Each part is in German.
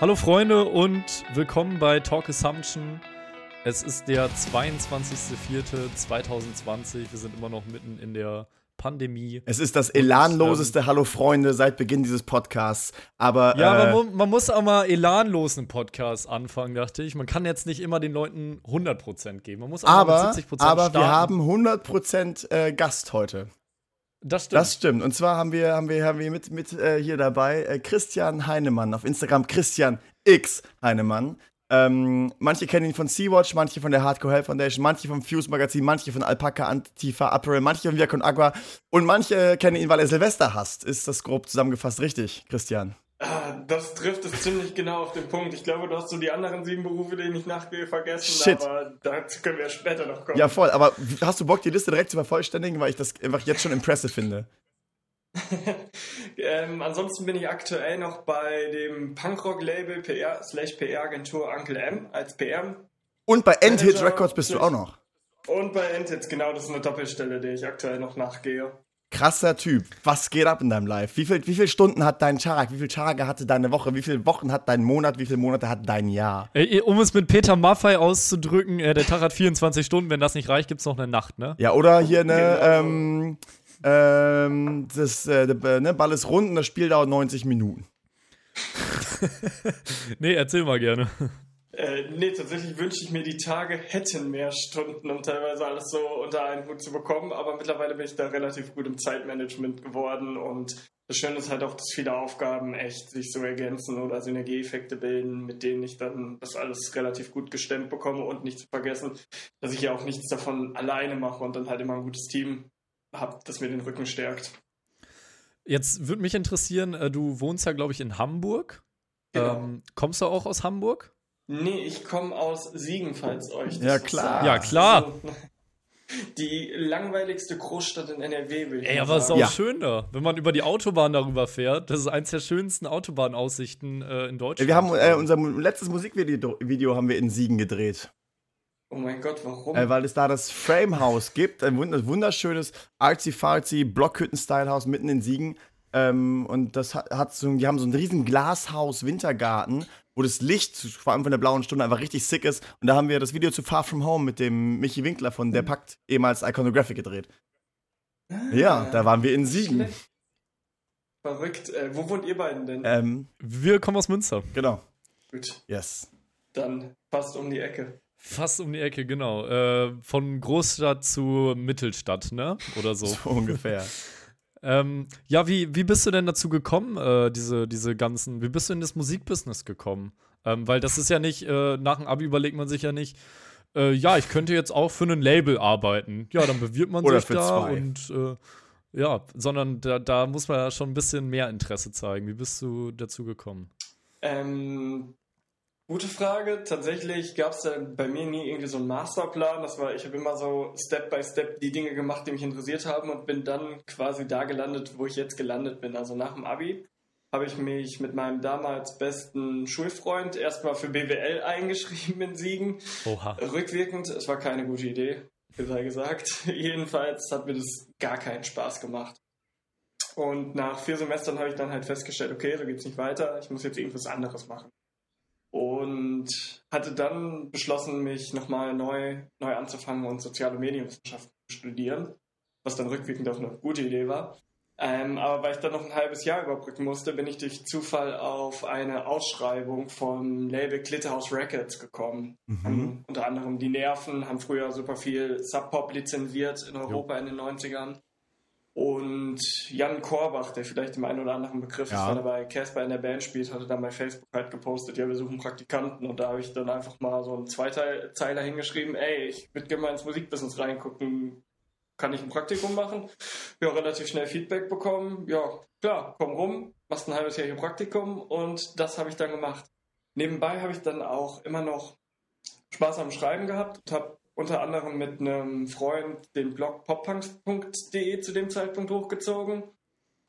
Hallo Freunde und willkommen bei Talk Assumption. Es ist der 22.04.2020. Wir sind immer noch mitten in der Pandemie. Es ist das elanloseste und, ähm, Hallo Freunde seit Beginn dieses Podcasts. Aber ja, äh, man, man, muss auch mal elanlos einen Podcast anfangen, dachte ich. Man kann jetzt nicht immer den Leuten 100% geben. Man muss auch aber, mit 70% aber starten. wir haben 100% äh, Gast heute. Das stimmt. Das stimmt. Und zwar haben wir, haben wir, haben wir mit, mit äh, hier dabei äh, Christian Heinemann auf Instagram, Christian X Heinemann. Ähm, manche kennen ihn von Sea-Watch, manche von der Hardcore Hell Foundation, manche vom Fuse Magazin, manche von Alpaca Antifa Apparel, manche von Viacon Agua und manche kennen ihn, weil er Silvester hasst. Ist das grob zusammengefasst richtig, Christian? Ah, das trifft es ziemlich genau auf den Punkt. Ich glaube, du hast so die anderen sieben Berufe, denen ich nachgehe, vergessen, Shit. aber dazu können wir später noch kommen. Ja, voll. Aber hast du Bock, die Liste direkt zu vervollständigen, weil ich das einfach jetzt schon impressive finde? ähm, ansonsten bin ich aktuell noch bei dem Punkrock-Label PR slash PR-Agentur Uncle M als PR. Und bei Endhits Records bist du auch noch. Und bei Endhits, genau, das ist eine Doppelstelle, der ich aktuell noch nachgehe. Krasser Typ. Was geht ab in deinem Life? Wie, viel, wie viele Stunden hat dein Tag? Wie viele Tage hatte deine Woche? Wie viele Wochen hat dein Monat? Wie viele Monate hat dein Jahr? Ey, um es mit Peter Maffei auszudrücken, äh, der Tag hat 24 Stunden. Wenn das nicht reicht, gibt es noch eine Nacht, ne? Ja, oder hier eine, genau. ähm, ähm, das äh, ne, Ball ist rund und das Spiel dauert 90 Minuten. nee, erzähl mal gerne. Äh, nee, tatsächlich wünsche ich mir, die Tage hätten mehr Stunden, um teilweise alles so unter einen Hut zu bekommen. Aber mittlerweile bin ich da relativ gut im Zeitmanagement geworden. Und das Schöne ist halt auch, dass viele Aufgaben echt sich so ergänzen oder Synergieeffekte bilden, mit denen ich dann das alles relativ gut gestemmt bekomme. Und nicht zu vergessen, dass ich ja auch nichts davon alleine mache und dann halt immer ein gutes Team habe, das mir den Rücken stärkt. Jetzt würde mich interessieren, äh, du wohnst ja, glaube ich, in Hamburg. Genau. Ähm, kommst du auch aus Hamburg? Nee, ich komme aus Siegen, falls euch das Ja, klar. sagt. Ja, klar. Also, die langweiligste Großstadt in NRW, will ich Ey, aber ist sagen. auch schön da. Wenn man über die Autobahn darüber fährt, das ist eins der schönsten Autobahnaussichten äh, in Deutschland. Wir haben äh, unser letztes Musikvideo Video haben wir in Siegen gedreht. Oh mein Gott, warum? Äh, weil es da das Frame-Haus gibt, ein wund- wunderschönes artsy-fartsy Blockhütten-Style-Haus mitten in Siegen. Ähm, und das hat, hat so, die haben so ein riesen Glashaus-Wintergarten, wo das Licht, vor allem von der blauen Stunde, einfach richtig sick ist. Und da haben wir das Video zu Far From Home mit dem Michi Winkler von Der Pakt, ehemals Iconographic, gedreht. Ah, Ja, da waren wir in Siegen. Verrückt. Äh, wo wohnt ihr beiden denn? Ähm, Wir kommen aus Münster. genau. Gut, Yes. dann fast um die Ecke. Fast um die Ecke, genau. Äh, von Großstadt zu Mittelstadt, ne? Oder so. So ungefähr. Ähm, ja, wie, wie bist du denn dazu gekommen, äh, diese, diese ganzen, wie bist du in das Musikbusiness gekommen? Ähm, weil das ist ja nicht, äh, nach dem Abi überlegt man sich ja nicht, äh, ja, ich könnte jetzt auch für ein Label arbeiten. Ja, dann bewirbt man Oder sich für da zwei. und äh, ja, sondern da, da muss man ja schon ein bisschen mehr Interesse zeigen. Wie bist du dazu gekommen? Ähm, gute Frage. Tatsächlich gab es da bei mir nie irgendwie so einen Masterplan. Das war, ich habe immer so Step by Step die Dinge gemacht, die mich interessiert haben und bin dann quasi da gelandet, wo ich jetzt gelandet bin. Also nach dem Abi habe ich mich mit meinem damals besten Schulfreund erstmal für BWL eingeschrieben in Siegen. Oha. Rückwirkend, es war keine gute Idee, sei gesagt. Jedenfalls hat mir das gar keinen Spaß gemacht. Und nach vier Semestern habe ich dann halt festgestellt, okay, so geht's nicht weiter, ich muss jetzt irgendwas anderes machen. Und hatte dann beschlossen, mich nochmal neu, neu anzufangen und soziale Medienwissenschaften zu studieren, was dann rückwirkend auch eine gute Idee war. Ähm, aber weil ich dann noch ein halbes Jahr überbrücken musste, bin ich durch Zufall auf eine Ausschreibung vom Label Glitterhouse Records gekommen. Mhm. Haben unter anderem die Nerven, haben früher super viel Sub-Pop lizenziert in Europa in den 90ern. Und Jan Korbach, der vielleicht dem einen oder anderen Begriff ist, Ja. weil er bei Casper in der Band spielt, hatte dann bei Facebook halt gepostet, ja, wir suchen Praktikanten. Und da habe ich dann einfach mal so einen Zweiteiler hingeschrieben, ey, ich würde gerne mal ins Musikbusiness reingucken, kann ich ein Praktikum machen? Ja, relativ schnell Feedback bekommen. Ja, klar, komm rum, machst ein halbes Jahr hier Praktikum und das habe ich dann gemacht. Nebenbei habe ich dann auch immer noch Spaß am Schreiben gehabt und habe unter anderem mit einem Freund den Blog poppunks.de zu dem Zeitpunkt hochgezogen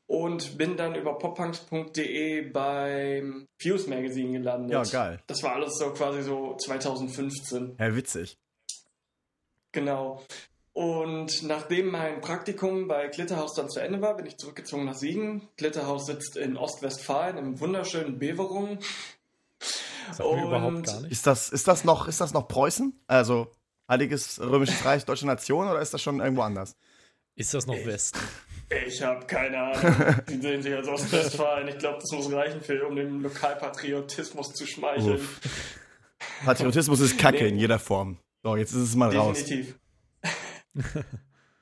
und bin dann über poppunks.de beim Fuse Magazine gelandet. Ja, geil. Das war alles so quasi so 2015. Ja, witzig. Genau. Und nachdem mein Praktikum bei Glitterhaus dann zu Ende war, bin ich zurückgezogen nach Siegen. Glitterhaus sitzt in Ostwestfalen im wunderschönen Beverung. Sagt mir überhaupt gar nicht. Ist das, ist das noch, ist das noch Preußen? Also Heiliges Römisches Reich, Deutsche Nation oder ist das schon irgendwo anders? Ist das noch Westen? Ich habe keine Ahnung. Die sehen sich als Ostwestfalen. Ich glaube, das muss reichen, für, um dem Lokalpatriotismus zu schmeicheln. Uff. Patriotismus ist Kacke Nee. in jeder Form. So, jetzt ist es mal raus. Definitiv.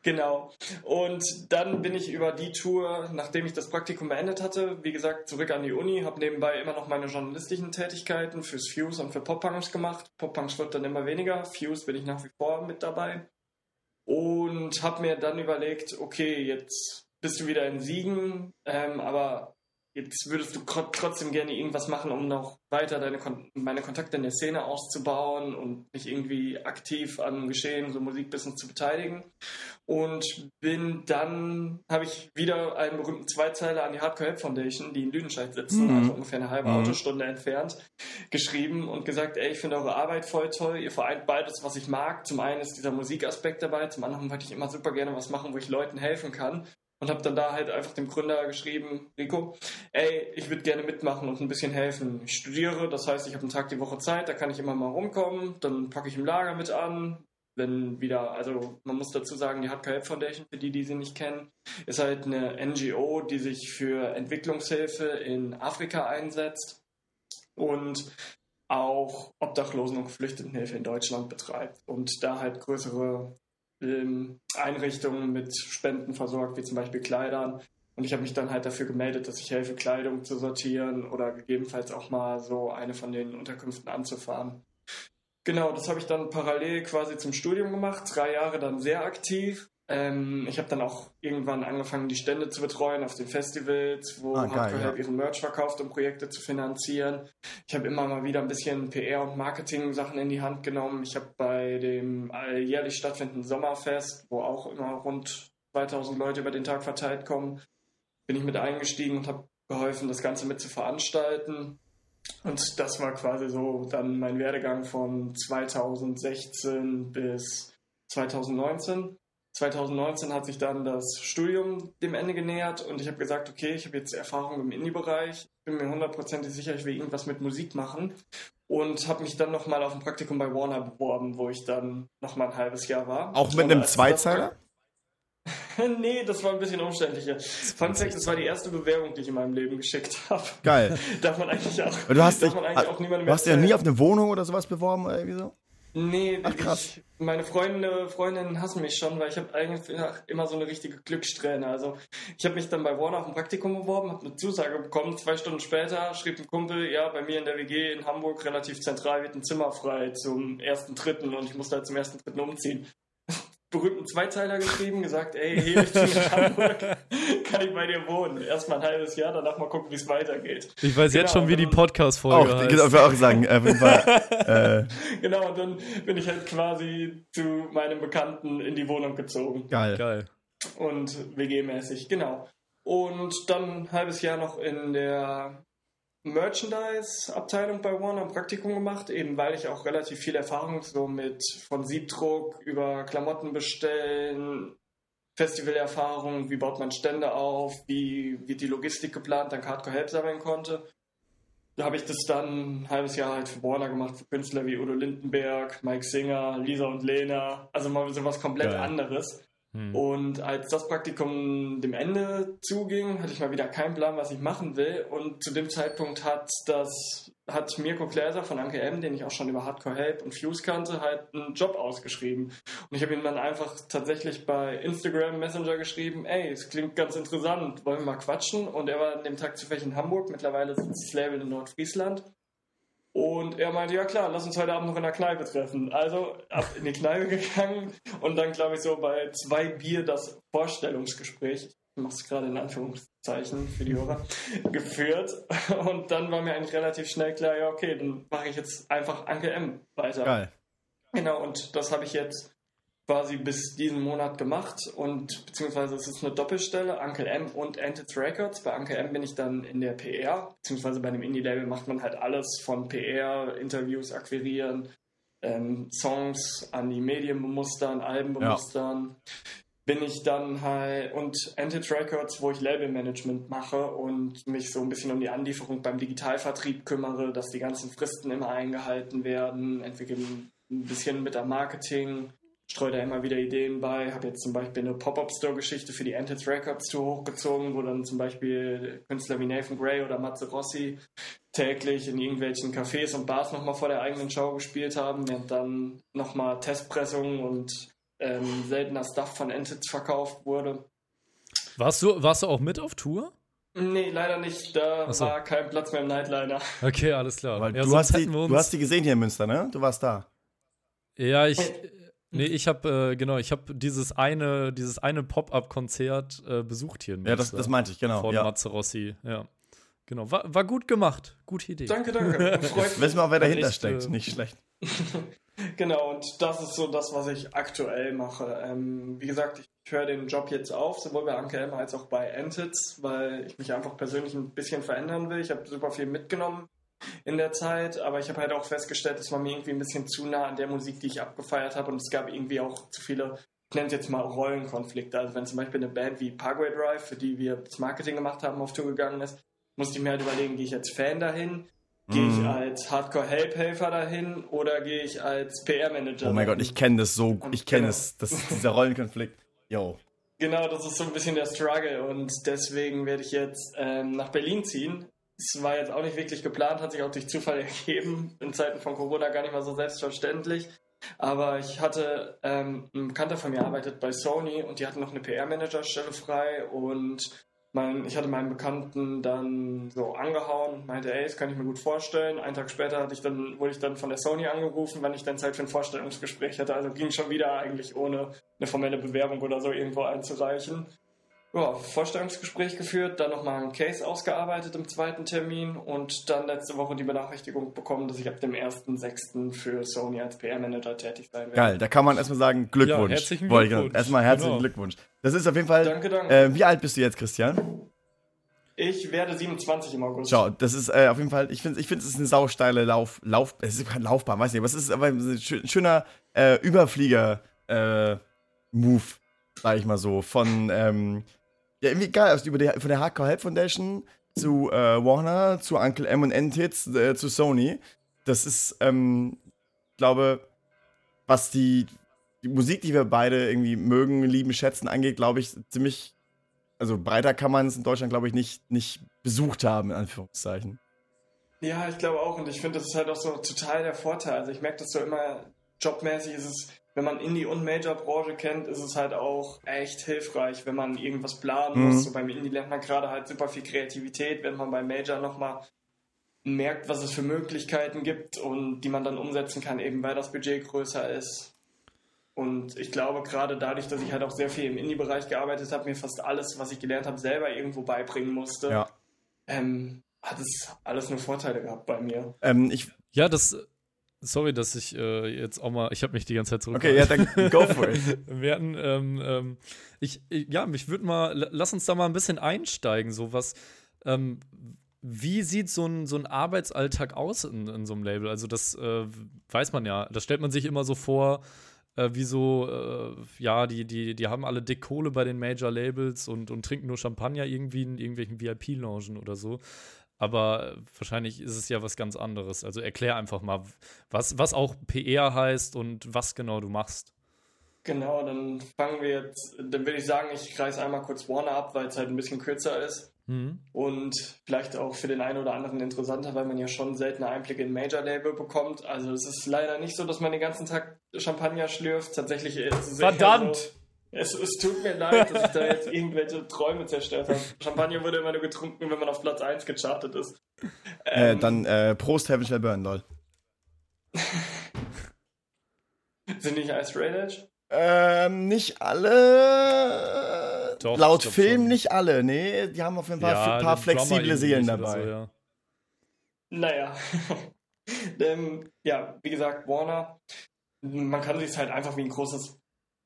genau. Und dann bin ich über die Tour, nachdem ich das Praktikum beendet hatte, wie gesagt, zurück an die Uni, habe nebenbei immer noch meine journalistischen Tätigkeiten fürs Fuse und für Pop-Punks gemacht. Pop-Punks wird dann immer weniger, Fuse bin ich nach wie vor mit dabei. Und habe mir dann überlegt, okay, jetzt bist du wieder in Siegen, ähm, aber jetzt würdest du tro- trotzdem gerne irgendwas machen, um noch weiter deine Kon meine Kontakte in der Szene auszubauen und mich irgendwie aktiv am Geschehen, so Musikbusiness zu beteiligen. Und bin dann, habe ich wieder einen berühmten Zweizeiler an die Hardcore Help Foundation, die in Lüdenscheid sitzen, Mhm. also ungefähr eine halbe Mhm. Autostunde entfernt, geschrieben und gesagt, ey, ich finde eure Arbeit voll toll, ihr vereint beides, was ich mag. Zum einen ist dieser Musikaspekt dabei, zum anderen wollte ich immer super gerne was machen, wo ich Leuten helfen kann. Und habe dann da halt einfach dem Gründer geschrieben, Rico, ey, ich würde gerne mitmachen und ein bisschen helfen. Ich studiere, das heißt, ich habe einen Tag die Woche Zeit, da kann ich immer mal rumkommen, dann packe ich im Lager mit an. Wenn wieder, also man muss dazu sagen, die Hardcore Foundation, für die, die sie nicht kennen, ist halt eine NGO, die sich für Entwicklungshilfe in Afrika einsetzt und auch Obdachlosen- und Geflüchtetenhilfe in Deutschland betreibt und da halt größere ähm, Einrichtungen mit Spenden versorgt, wie zum Beispiel Kleidern. Und ich habe mich dann halt dafür gemeldet, dass ich helfe, Kleidung zu sortieren oder gegebenenfalls auch mal so eine von den Unterkünften anzufahren. Genau, das habe ich dann parallel quasi zum Studium gemacht, drei Jahre dann sehr aktiv. Ähm, ich habe dann auch irgendwann angefangen, die Stände zu betreuen auf den Festivals, wo Ah, Hardcore ja. Help ihren Merch verkauft, um Projekte zu finanzieren. Ich habe immer mal wieder ein bisschen PR- und Marketing-Sachen in die Hand genommen. Ich habe bei dem jährlich stattfindenden Sommerfest, wo auch immer rund 2000 Leute über den Tag verteilt kommen, bin ich mit eingestiegen und habe geholfen, das Ganze mit zu veranstalten. Und das war quasi so dann mein Werdegang von 2016 bis 2019. 2019 hat sich dann das Studium dem Ende genähert und ich habe gesagt, okay, ich habe jetzt Erfahrung im Indie-Bereich, bin mir hundertprozentig sicher, ich will irgendwas mit Musik machen und habe mich dann nochmal auf ein Praktikum bei Warner beworben, wo ich dann nochmal ein halbes Jahr war. Auch mit Und einem Zweizeiler? nee, das war ein bisschen umständlicher. Fun Fact, das war die erste Bewerbung, die ich in meinem Leben geschickt habe. Geil. Darf man eigentlich auch, Du hast darf dich, man eigentlich auch niemandem du hast dich ja nie auf eine Wohnung oder sowas beworben oder irgendwie so? Nee, Ach, krass. Ich, meine Freunde, Freundinnen hassen mich schon, weil ich habe eigentlich immer so eine richtige Glückssträhne. Also ich habe mich dann bei Warner auf ein Praktikum beworben, habe eine Zusage bekommen. Zwei Stunden später schrieb ein Kumpel, ja, bei mir in der WG in Hamburg relativ zentral wird ein Zimmer frei zum ersten Dritten und ich musste halt zum ersten Dritten umziehen. Berühmten Zweiteiler geschrieben, gesagt, ey, hier ich ziehe nach Hamburg, kann ich bei dir wohnen. Erstmal ein halbes Jahr, danach mal gucken, wie es weitergeht. Ich weiß jetzt Genau, schon, wie die Podcast-Folge heißt. genau, auch sagen, Fall. äh, Genau, und dann bin ich halt quasi zu meinem Bekannten in die Wohnung gezogen. geil. Geil. und WG-mäßig, genau. Und dann ein halbes Jahr noch in der Merchandise-Abteilung bei Warner ein Praktikum gemacht, eben weil ich auch relativ viel Erfahrung so mit von Siebdruck über Klamotten bestellen, Festivalerfahrung, wie baut man Stände auf, wie wird die Logistik geplant, dann Hardcore Help sammeln konnte. Da habe ich das dann ein halbes Jahr halt für Warner gemacht, für Künstler wie Udo Lindenberg, Mike Singer, Lisa und Lena, also mal so was komplett Geil. anderes. Hm. Und als das Praktikum dem Ende zuging, hatte ich mal wieder keinen Plan, was ich machen will. Und zu dem Zeitpunkt hat das hat Mirko Gläser von Anke M, den ich auch schon über Hardcore Help und Fuse kannte, halt einen Job ausgeschrieben. Und ich habe ihm dann einfach tatsächlich bei Instagram Messenger geschrieben, ey, es klingt ganz interessant, wollen wir mal quatschen? Und er war an dem Tag zufällig in Hamburg, mittlerweile sitzt das Label in Nordfriesland. Und er meinte, ja klar, lass uns heute Abend noch in der Kneipe treffen. Also ab in die Kneipe gegangen und dann, glaube ich, so bei zwei Bier das Vorstellungsgespräch, ich mache es gerade in Anführungszeichen für die Hörer, geführt. Und dann war mir eigentlich relativ schnell klar, ja okay, dann mache ich jetzt einfach Anke M weiter. Geil. Genau, und das habe ich jetzt quasi bis diesen Monat gemacht und beziehungsweise es ist eine Doppelstelle, Uncle M und Antids Records. Bei Uncle M bin ich dann in der PR, beziehungsweise bei einem Indie-Label macht man halt alles von PR, Interviews akquirieren, ähm, Songs an die Medien bemustern, Alben Ja. bemustern. bin ich dann halt und Antit Records, wo ich Labelmanagement mache und mich so ein bisschen um die Anlieferung beim Digitalvertrieb kümmere, dass die ganzen Fristen immer eingehalten werden, entwickle ein bisschen mit am Marketing, streue da immer wieder Ideen bei, habe jetzt zum Beispiel eine Pop-Up-Store-Geschichte für die Antit Records Tour hochgezogen, wo dann zum Beispiel Künstler wie Nathan Gray oder Matze Rossi täglich in irgendwelchen Cafés und Bars nochmal vor der eigenen Show gespielt haben, während dann nochmal Testpressungen und ähm, seltener Stuff von Entits verkauft wurde. Warst du, warst du auch mit auf Tour? Nee, leider nicht. Da so. war kein Platz mehr im Nightliner. Okay, alles klar. Weil ja, du, hast die, du hast die gesehen hier in Münster, ne? Du warst da. Ja, ich. Nee, ich habe äh, genau, ich habe dieses eine, dieses eine Pop-up-Konzert äh, besucht hier in. Ja, das, das meinte ich genau. Von ja. Mazzarossi, ja. Genau, war, war gut gemacht, gute Idee. Danke, danke. Wissen wir auch, wer dahinter steckt, äh, nicht schlecht. Genau, und das ist so das, was ich aktuell mache. Ähm, wie gesagt, ich höre den Job jetzt auf, sowohl bei Anke Emma als auch bei Entits, weil ich mich einfach persönlich ein bisschen verändern will. Ich habe super viel mitgenommen in der Zeit, aber ich habe halt auch festgestellt, es war mir irgendwie ein bisschen zu nah an der Musik, die ich abgefeiert habe und es gab irgendwie auch zu viele, ich nenne es jetzt mal Rollenkonflikte. Also wenn zum Beispiel eine Band wie Parkway Drive, für die wir das Marketing gemacht haben, auf Tour gegangen ist, musste ich mir halt überlegen, gehe ich als Fan dahin, Gehe ich mhm. als Hardcore-Help-Helfer dahin oder gehe ich als PR-Manager? Oh mein dahin? Gott, ich kenne das so, ich kenne genau. es, das ist dieser Rollenkonflikt. Yo. Genau, das ist so ein bisschen der Struggle und deswegen werde ich jetzt ähm, nach Berlin ziehen. Es war jetzt auch nicht wirklich geplant, hat sich auch durch Zufall ergeben. In Zeiten von Corona gar nicht mal so selbstverständlich. Aber ich hatte, ähm, ein Bekannter von mir arbeitet bei Sony und die hatten noch eine PR-Manager-Stelle frei und mein, ich hatte meinen Bekannten dann so angehauen und meinte, ey, das kann ich mir gut vorstellen. Einen Tag später hatte ich dann, wurde ich dann von der Sony angerufen, wann ich dann Zeit für ein Vorstellungsgespräch hatte. Also ging schon wieder eigentlich ohne eine formelle Bewerbung oder so irgendwo einzureichen ja, Vorstellungsgespräch geführt, dann nochmal ein Case ausgearbeitet im zweiten Termin und dann letzte Woche die Benachrichtigung bekommen, dass ich ab dem 1.6. für Sony als PR-Manager tätig sein werde. Geil, da kann man erstmal sagen, Glückwunsch. Ja, herzlichen Glückwunsch. Erstmal herzlichen genau. Glückwunsch. Das ist auf jeden Fall. Danke, danke. Äh, wie alt bist du jetzt, Christian? Ich werde 27 im August. Schau, das ist äh, auf jeden Fall, ich finde, ich find, es ist eine sausteile Lauf, Lauf, es ist kein Laufbahn, weiß nicht, aber es ist aber ein schöner äh, Überflieger-Move, äh, sag ich mal so, von, ähm, ja, irgendwie geil. Also über die, von der Hardcore Help Foundation zu äh, Warner, zu Uncle M und N-Hits, äh, zu Sony. Das ist, ähm, glaube, was die, die Musik, die wir beide irgendwie mögen, lieben, schätzen, angeht, glaube ich, ziemlich. Also breiter kann man es in Deutschland, glaube ich, nicht, nicht besucht haben, in Anführungszeichen. Ja, ich glaube auch. Und ich finde, das ist halt auch so total der Vorteil. Also ich merke das so immer, jobmäßig ist es wenn man Indie- und Major-Branche kennt, ist es halt auch echt hilfreich, wenn man irgendwas planen mhm. muss. So beim Indie lernt man gerade halt super viel Kreativität, wenn man beim Major nochmal merkt, was es für Möglichkeiten gibt und die man dann umsetzen kann, eben weil das Budget größer ist. Und ich glaube, gerade dadurch, dass ich halt auch sehr viel im Indie-Bereich gearbeitet habe, mir fast alles, was ich gelernt habe, selber irgendwo beibringen musste, ja. ähm, hat es alles nur Vorteile gehabt bei mir. Ähm, ich, ja, das sorry, dass ich äh, jetzt auch mal, ich habe mich die ganze Zeit zurück. Okay, ja, dann go for it. Wir hatten, ähm, ähm, ich, ja, mich würde mal, lass uns da mal ein bisschen einsteigen, so was, ähm, wie sieht so ein, so ein Arbeitsalltag aus in, in so einem Label? Also das äh, weiß man ja, das stellt man sich immer so vor, äh, wie so, äh, ja, die, die, die haben alle dick Kohle bei den Major-Labels und, und trinken nur Champagner irgendwie in irgendwelchen VIP-Loungen oder so aber wahrscheinlich ist es ja was ganz anderes. Also erklär einfach mal, was, was auch PR heißt und was genau du machst. Genau, dann fangen wir jetzt, dann würde ich sagen, ich reiße einmal kurz Warner ab, weil es halt ein bisschen kürzer ist. Mhm. Und vielleicht auch für den einen oder anderen interessanter, weil man ja schon seltene Einblicke in Major-Label bekommt. Also es ist leider nicht so, dass man den ganzen Tag Champagner schlürft. Tatsächlich ist es Verdammt! So, es, es, tut mir leid, dass ich da jetzt irgendwelche Träume zerstört habe. Champagner wurde immer nur getrunken, wenn man auf Platz 1 gechartet ist. Äh, ähm, dann äh, Prost, Heaven Shall Burn, lol. Sind nicht Ice Raid Edge? Ähm, nicht alle. Doch, Laut Film schon. nicht alle, nee. Die haben auf jeden Fall ja, ein paar flexible Seelen dabei. So, ja. Naja. ähm, ja, wie gesagt, Warner. Man kann sich es halt einfach wie ein großes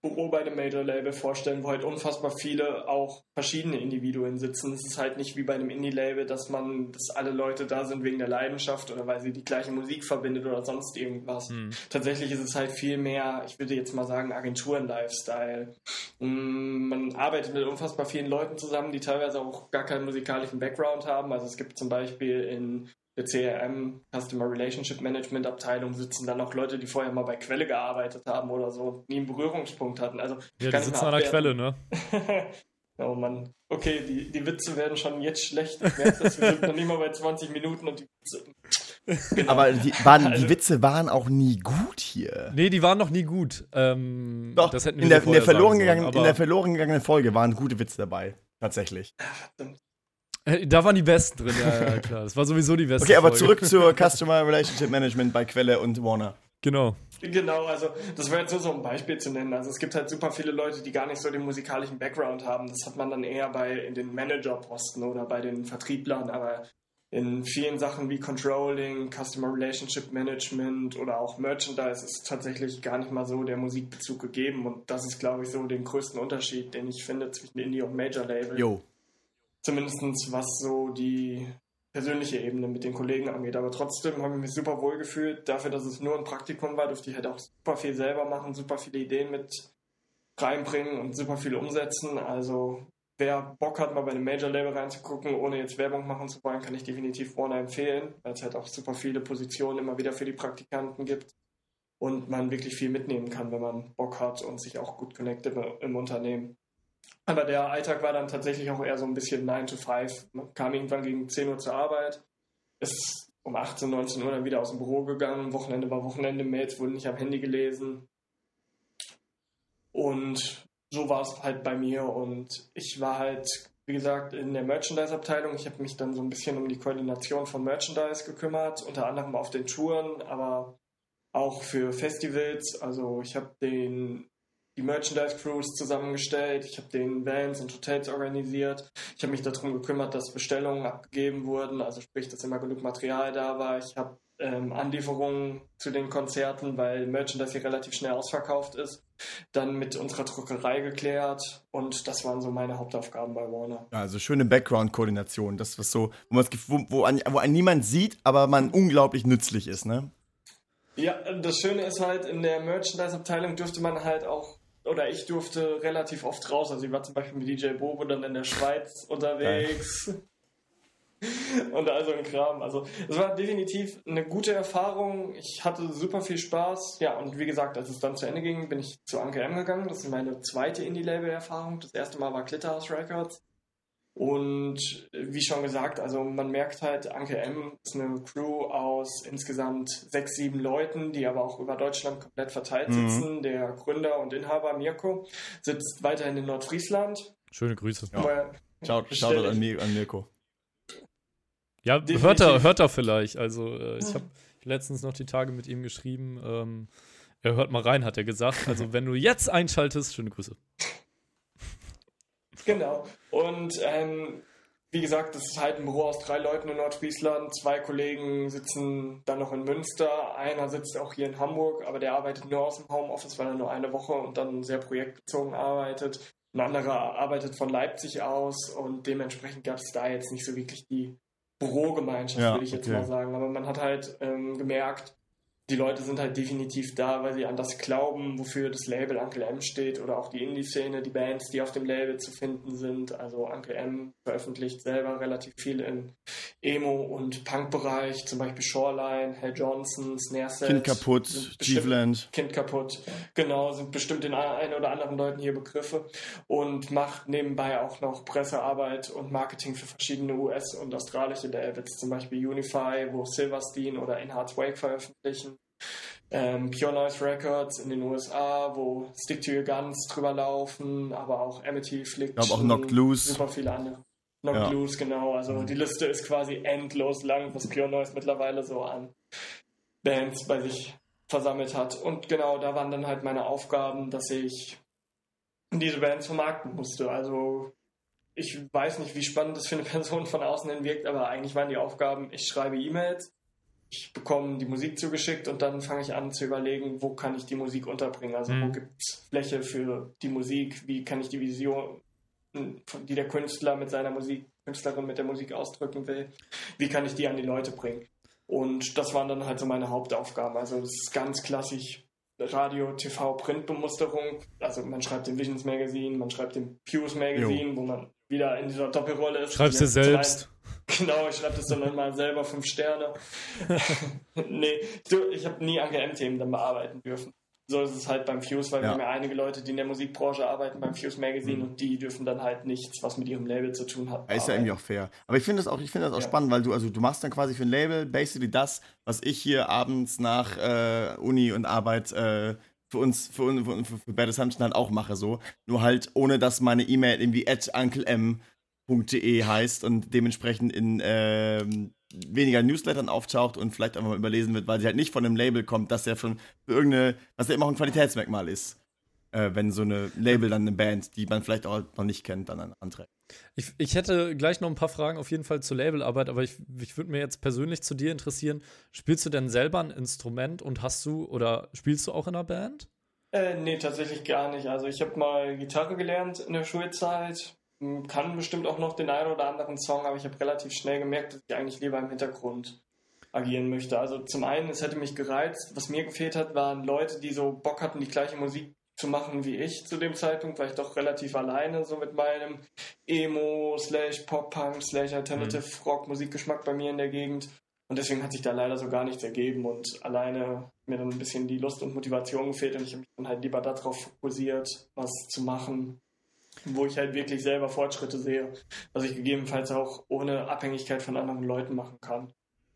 Büro bei einem Major-Label vorstellen, wo halt unfassbar viele auch verschiedene Individuen sitzen. Es ist halt nicht wie bei einem Indie-Label, dass man, dass alle Leute da sind wegen der Leidenschaft oder weil sie die gleiche Musik verbindet oder sonst irgendwas. Mhm. Tatsächlich ist es halt viel mehr, ich würde jetzt mal sagen, Agenturen-Lifestyle. Mm, man arbeitet mit unfassbar vielen Leuten zusammen, die teilweise auch gar keinen musikalischen Background haben. Also es gibt zum Beispiel in der CRM, Customer Relationship Management Abteilung, sitzen dann auch Leute, die vorher mal bei Quelle gearbeitet haben oder so, nie einen Berührungspunkt hatten. Also, ja, die sitzen an der Quelle, ne? oh Mann. Okay, die, die Witze werden schon jetzt schlecht. Ich merke, dass wir sind noch nicht mal bei 20 Minuten und die Witze. Genau. Aber die, waren, also, die Witze waren auch nie gut hier. Nee, die waren noch nie gut. Ähm, Doch, das hätten wir in, der, in, der verloren gegangen, sollen, in der verloren gegangenen Folge waren gute Witze dabei. Tatsächlich. verdammt. Äh, da waren die besten drin, ja, ja, klar. Das war sowieso die beste. Okay, aber Folge. zurück zur Customer Relationship Management bei Quelle und Warner. Genau. Genau, also das wäre jetzt nur so ein Beispiel zu nennen. Also es gibt halt super viele Leute, die gar nicht so den musikalischen Background haben. Das hat man dann eher bei in den Managerposten oder bei den Vertrieblern, aber in vielen Sachen wie Controlling, Customer Relationship Management oder auch Merchandise ist tatsächlich gar nicht mal so der Musikbezug gegeben und das ist, glaube ich, so den größten Unterschied, den ich finde zwischen Indie und Major Label. Jo. Zumindest was so die persönliche Ebene mit den Kollegen angeht. Aber trotzdem habe ich mich super wohl gefühlt. Dafür, dass es nur ein Praktikum war, durfte ich halt auch super viel selber machen, super viele Ideen mit reinbringen und super viel umsetzen. Also wer Bock hat, mal bei einem Major-Label reinzugucken, ohne jetzt Werbung machen zu wollen, kann ich definitiv Warner empfehlen, weil es halt auch super viele Positionen immer wieder für die Praktikanten gibt und man wirklich viel mitnehmen kann, wenn man Bock hat und sich auch gut connectet im Unternehmen. Aber der Alltag war dann tatsächlich auch eher so ein bisschen 9 to 5. Man kam irgendwann gegen 10 Uhr zur Arbeit, ist um 18, 19 Uhr dann wieder aus dem Büro gegangen. Wochenende war Wochenende, Mails wurden nicht am Handy gelesen. Und so war es halt bei mir. Und ich war halt, wie gesagt, in der Merchandise-Abteilung. Ich habe mich dann so ein bisschen um die Koordination von Merchandise gekümmert, unter anderem auf den Touren, aber auch für Festivals. Also ich habe den die Merchandise-Crews zusammengestellt, ich habe den Vans und Hotels organisiert, ich habe mich darum gekümmert, dass Bestellungen abgegeben wurden, also sprich, dass immer genug Material da war. Ich habe ähm, Anlieferungen zu den Konzerten, weil Merchandise hier relativ schnell ausverkauft ist, dann mit unserer Druckerei geklärt und das waren so meine Hauptaufgaben bei Warner. Also schöne Background-Koordination, das was so, wo, wo, wo, an, wo einen niemand sieht, aber man unglaublich nützlich ist, ne? Ja, das Schöne ist halt, in der Merchandise-Abteilung dürfte man halt auch oder ich durfte relativ oft raus. Also ich war zum Beispiel mit DJ Bobo dann in der Schweiz unterwegs. und also ein Kram. Also es war definitiv eine gute Erfahrung. Ich hatte super viel Spaß. Ja, und wie gesagt, als es dann zu Ende ging, bin ich zu Anke M gegangen. Das ist meine zweite Indie-Label-Erfahrung. Das erste Mal war Glitterhouse Records. Und wie schon gesagt, also man merkt halt, Anke M ist eine Crew aus insgesamt sechs, sieben Leuten, die aber auch über Deutschland komplett verteilt mhm. sitzen. Der Gründer und Inhaber Mirko sitzt weiterhin in Nordfriesland. Schöne Grüße. Ja. Ciao, Shoutout an, an Mirko. Ja, hört er, hört er vielleicht. Also äh, ich habe letztens noch die Tage mit ihm geschrieben. Ähm, er hört mal rein, hat er gesagt. Also wenn du jetzt einschaltest, schöne Grüße. Genau. Und ähm, wie gesagt, das ist halt ein Büro aus drei Leuten in Nordfriesland. Zwei Kollegen sitzen dann noch in Münster. Einer sitzt auch hier in Hamburg, aber der arbeitet nur aus dem Homeoffice, weil er nur eine Woche und dann sehr projektbezogen arbeitet. Ein anderer arbeitet von Leipzig aus und dementsprechend gab es da jetzt nicht so wirklich die Bürogemeinschaft, ja, würde ich jetzt okay. mal sagen. Aber man hat halt ähm, gemerkt, die Leute sind halt definitiv da, weil sie an das glauben, wofür das Label Uncle M steht oder auch die Indie-Szene, die Bands, die auf dem Label zu finden sind. Also Uncle M veröffentlicht selber relativ viel im Emo- und Punk-Bereich, zum Beispiel Shoreline, Hal Johnson, Snare Set. Kind kaputt, Cleveland. Kind kaputt, genau, sind bestimmt den einen oder anderen Leuten hier Begriffe und macht nebenbei auch noch Pressearbeit und Marketing für verschiedene US- und australische Labels, zum Beispiel Unify, wo Silverstein oder In Hearts Wake veröffentlichen ähm, Pure Noise Records in den USA, wo Stick to Your Guns drüber laufen, aber auch Amity Affliction. Ich auch Knocked Loose. Super viele andere. Knocked ja. Loose, genau. Also mhm. die Liste ist quasi endlos lang, was Pure Noise mittlerweile so an Bands bei sich versammelt hat. Und genau, da waren dann halt meine Aufgaben, dass ich diese Bands vermarkten musste. Also ich weiß nicht, wie spannend das für eine Person von außen hin wirkt, aber eigentlich waren die Aufgaben, ich schreibe E-Mails, ich bekomme die Musik zugeschickt und dann fange ich an zu überlegen, wo kann ich die Musik unterbringen. Also mhm. wo gibt es Fläche für die Musik, wie kann ich die Vision, die der Künstler mit seiner Musik, Künstlerin mit der Musik ausdrücken will, wie kann ich die an die Leute bringen. Und das waren dann halt so meine Hauptaufgaben. Also das ist ganz klassisch Radio, TV, Printbemusterung. Also man schreibt im Visions Magazine, man schreibt im Fuse Magazine, jo. wo man wieder in dieser Doppelrolle ist. Schreibst du selbst. Genau, ich schreibe das dann mal selber fünf Sterne. nee, du, ich habe nie AGM-Themen dann bearbeiten dürfen. So ist es halt beim Fuse, weil ja. wir haben ja einige Leute, die in der Musikbranche arbeiten beim Fuse Magazine mhm. und die dürfen dann halt nichts, was mit ihrem Label zu tun hat. Ist ja irgendwie auch fair. Aber ich finde das auch, ich finde das auch ja. spannend, weil du, also du machst dann quasi für ein Label basically das, was ich hier abends nach äh, Uni und Arbeit äh, für uns, für, für, für, für Bad Assumption halt auch mache, so. Nur halt, ohne dass meine E-Mail irgendwie at unclem.de heißt und dementsprechend in ähm, weniger Newslettern auftaucht und vielleicht einfach mal überlesen wird, weil sie halt nicht von einem Label kommt, das ja schon irgendeine, was ja immer auch ein Qualitätsmerkmal ist. Äh, wenn so eine Label dann eine Band, die man vielleicht auch noch nicht kennt, dann anträgt. Ich, ich hätte gleich noch ein paar Fragen auf jeden Fall zur Labelarbeit, aber ich, ich würde mir jetzt persönlich zu dir interessieren. Spielst du denn selber ein Instrument und hast du oder spielst du auch in einer Band? Äh, nee, tatsächlich gar nicht. Also ich habe mal Gitarre gelernt in der Schulzeit, kann bestimmt auch noch den einen oder anderen Song, aber ich habe relativ schnell gemerkt, dass ich eigentlich lieber im Hintergrund agieren möchte. Also zum einen, es hätte mich gereizt. Was mir gefehlt hat, waren Leute, die so Bock hatten, die gleiche Musik zu machen wie ich zu dem Zeitpunkt, weil ich doch relativ alleine so mit meinem Emo slash Pop-Punk slash Alternative mhm. Rock Musikgeschmack bei mir in der Gegend. Und deswegen hat sich da leider so gar nichts ergeben und alleine mir dann ein bisschen die Lust und Motivation gefehlt und ich habe mich dann halt lieber darauf fokussiert, was zu machen, wo ich halt wirklich selber Fortschritte sehe, was ich gegebenenfalls auch ohne Abhängigkeit von anderen Leuten machen kann.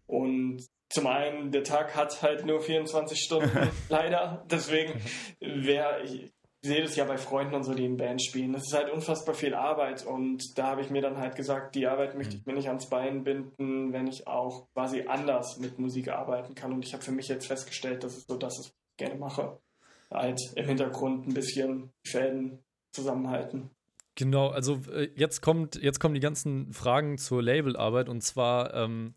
Und zum einen, der Tag hat halt nur 24 Stunden, leider. Deswegen wäre ich, sehe das ja bei Freunden und so, die in Band spielen. Das ist halt unfassbar viel Arbeit und da habe ich mir dann halt gesagt, die Arbeit möchte ich mir nicht ans Bein binden, wenn ich auch quasi anders mit Musik arbeiten kann. Und ich habe für mich jetzt festgestellt, dass es so das ist, was ich gerne mache. Halt im Hintergrund ein bisschen Fäden zusammenhalten. Genau, also äh, jetzt kommt, jetzt kommen die ganzen Fragen zur Labelarbeit und zwar ähm,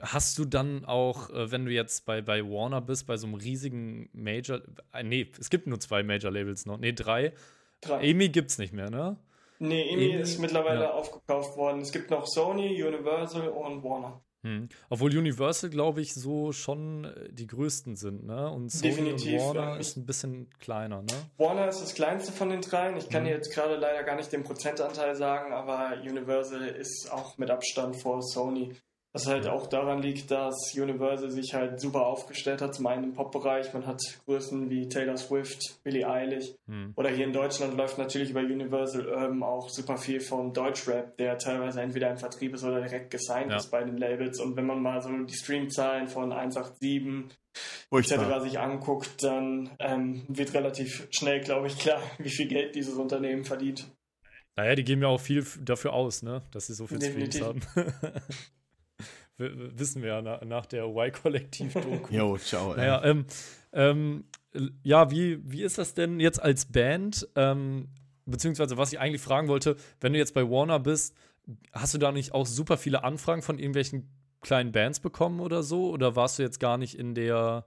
hast du dann auch, äh, wenn du jetzt bei, bei Warner bist, bei so einem riesigen Major, äh, nee, es gibt nur zwei Major-Labels noch, nee, drei. drei. EMI gibt's nicht mehr, ne? Nee, EMI, EMI ist mittlerweile ja. aufgekauft worden. Es gibt noch Sony, Universal und Warner. Hm. Obwohl Universal, glaube ich, so schon äh, die größten sind, ne? Und Sony Definitiv, und Warner ja. ist ein bisschen kleiner, ne? Warner ist das kleinste von den dreien. Ich kann hm. jetzt gerade leider gar nicht den Prozentanteil sagen, aber Universal ist auch mit Abstand vor Sony. Was halt auch daran liegt, dass Universal sich halt super aufgestellt hat. Zum einen im Pop-Bereich, man hat Größen wie Taylor Swift, Billie Eilish. Hm. Oder hier in Deutschland läuft natürlich über Universal Urban auch super viel von Deutschrap, der teilweise entweder im Vertrieb ist oder direkt gesigned ja. ist bei den Labels. Und wenn man mal so die Streamzahlen von 187 etc. sich anguckt, dann ähm, wird relativ schnell, glaube ich, klar, wie viel Geld dieses Unternehmen verdient. Naja, die geben ja auch viel dafür aus, ne? dass sie so viel. Streams haben. wissen wir ja nach, nach der Y-Kollektiv-Doku. Jo, ciao. Naja, ähm, ähm, ja, wie, wie ist das denn jetzt als Band? Ähm, beziehungsweise, was ich eigentlich fragen wollte, wenn du jetzt bei Warner bist, hast du da nicht auch super viele Anfragen von irgendwelchen kleinen Bands bekommen oder so? Oder warst du jetzt gar nicht in der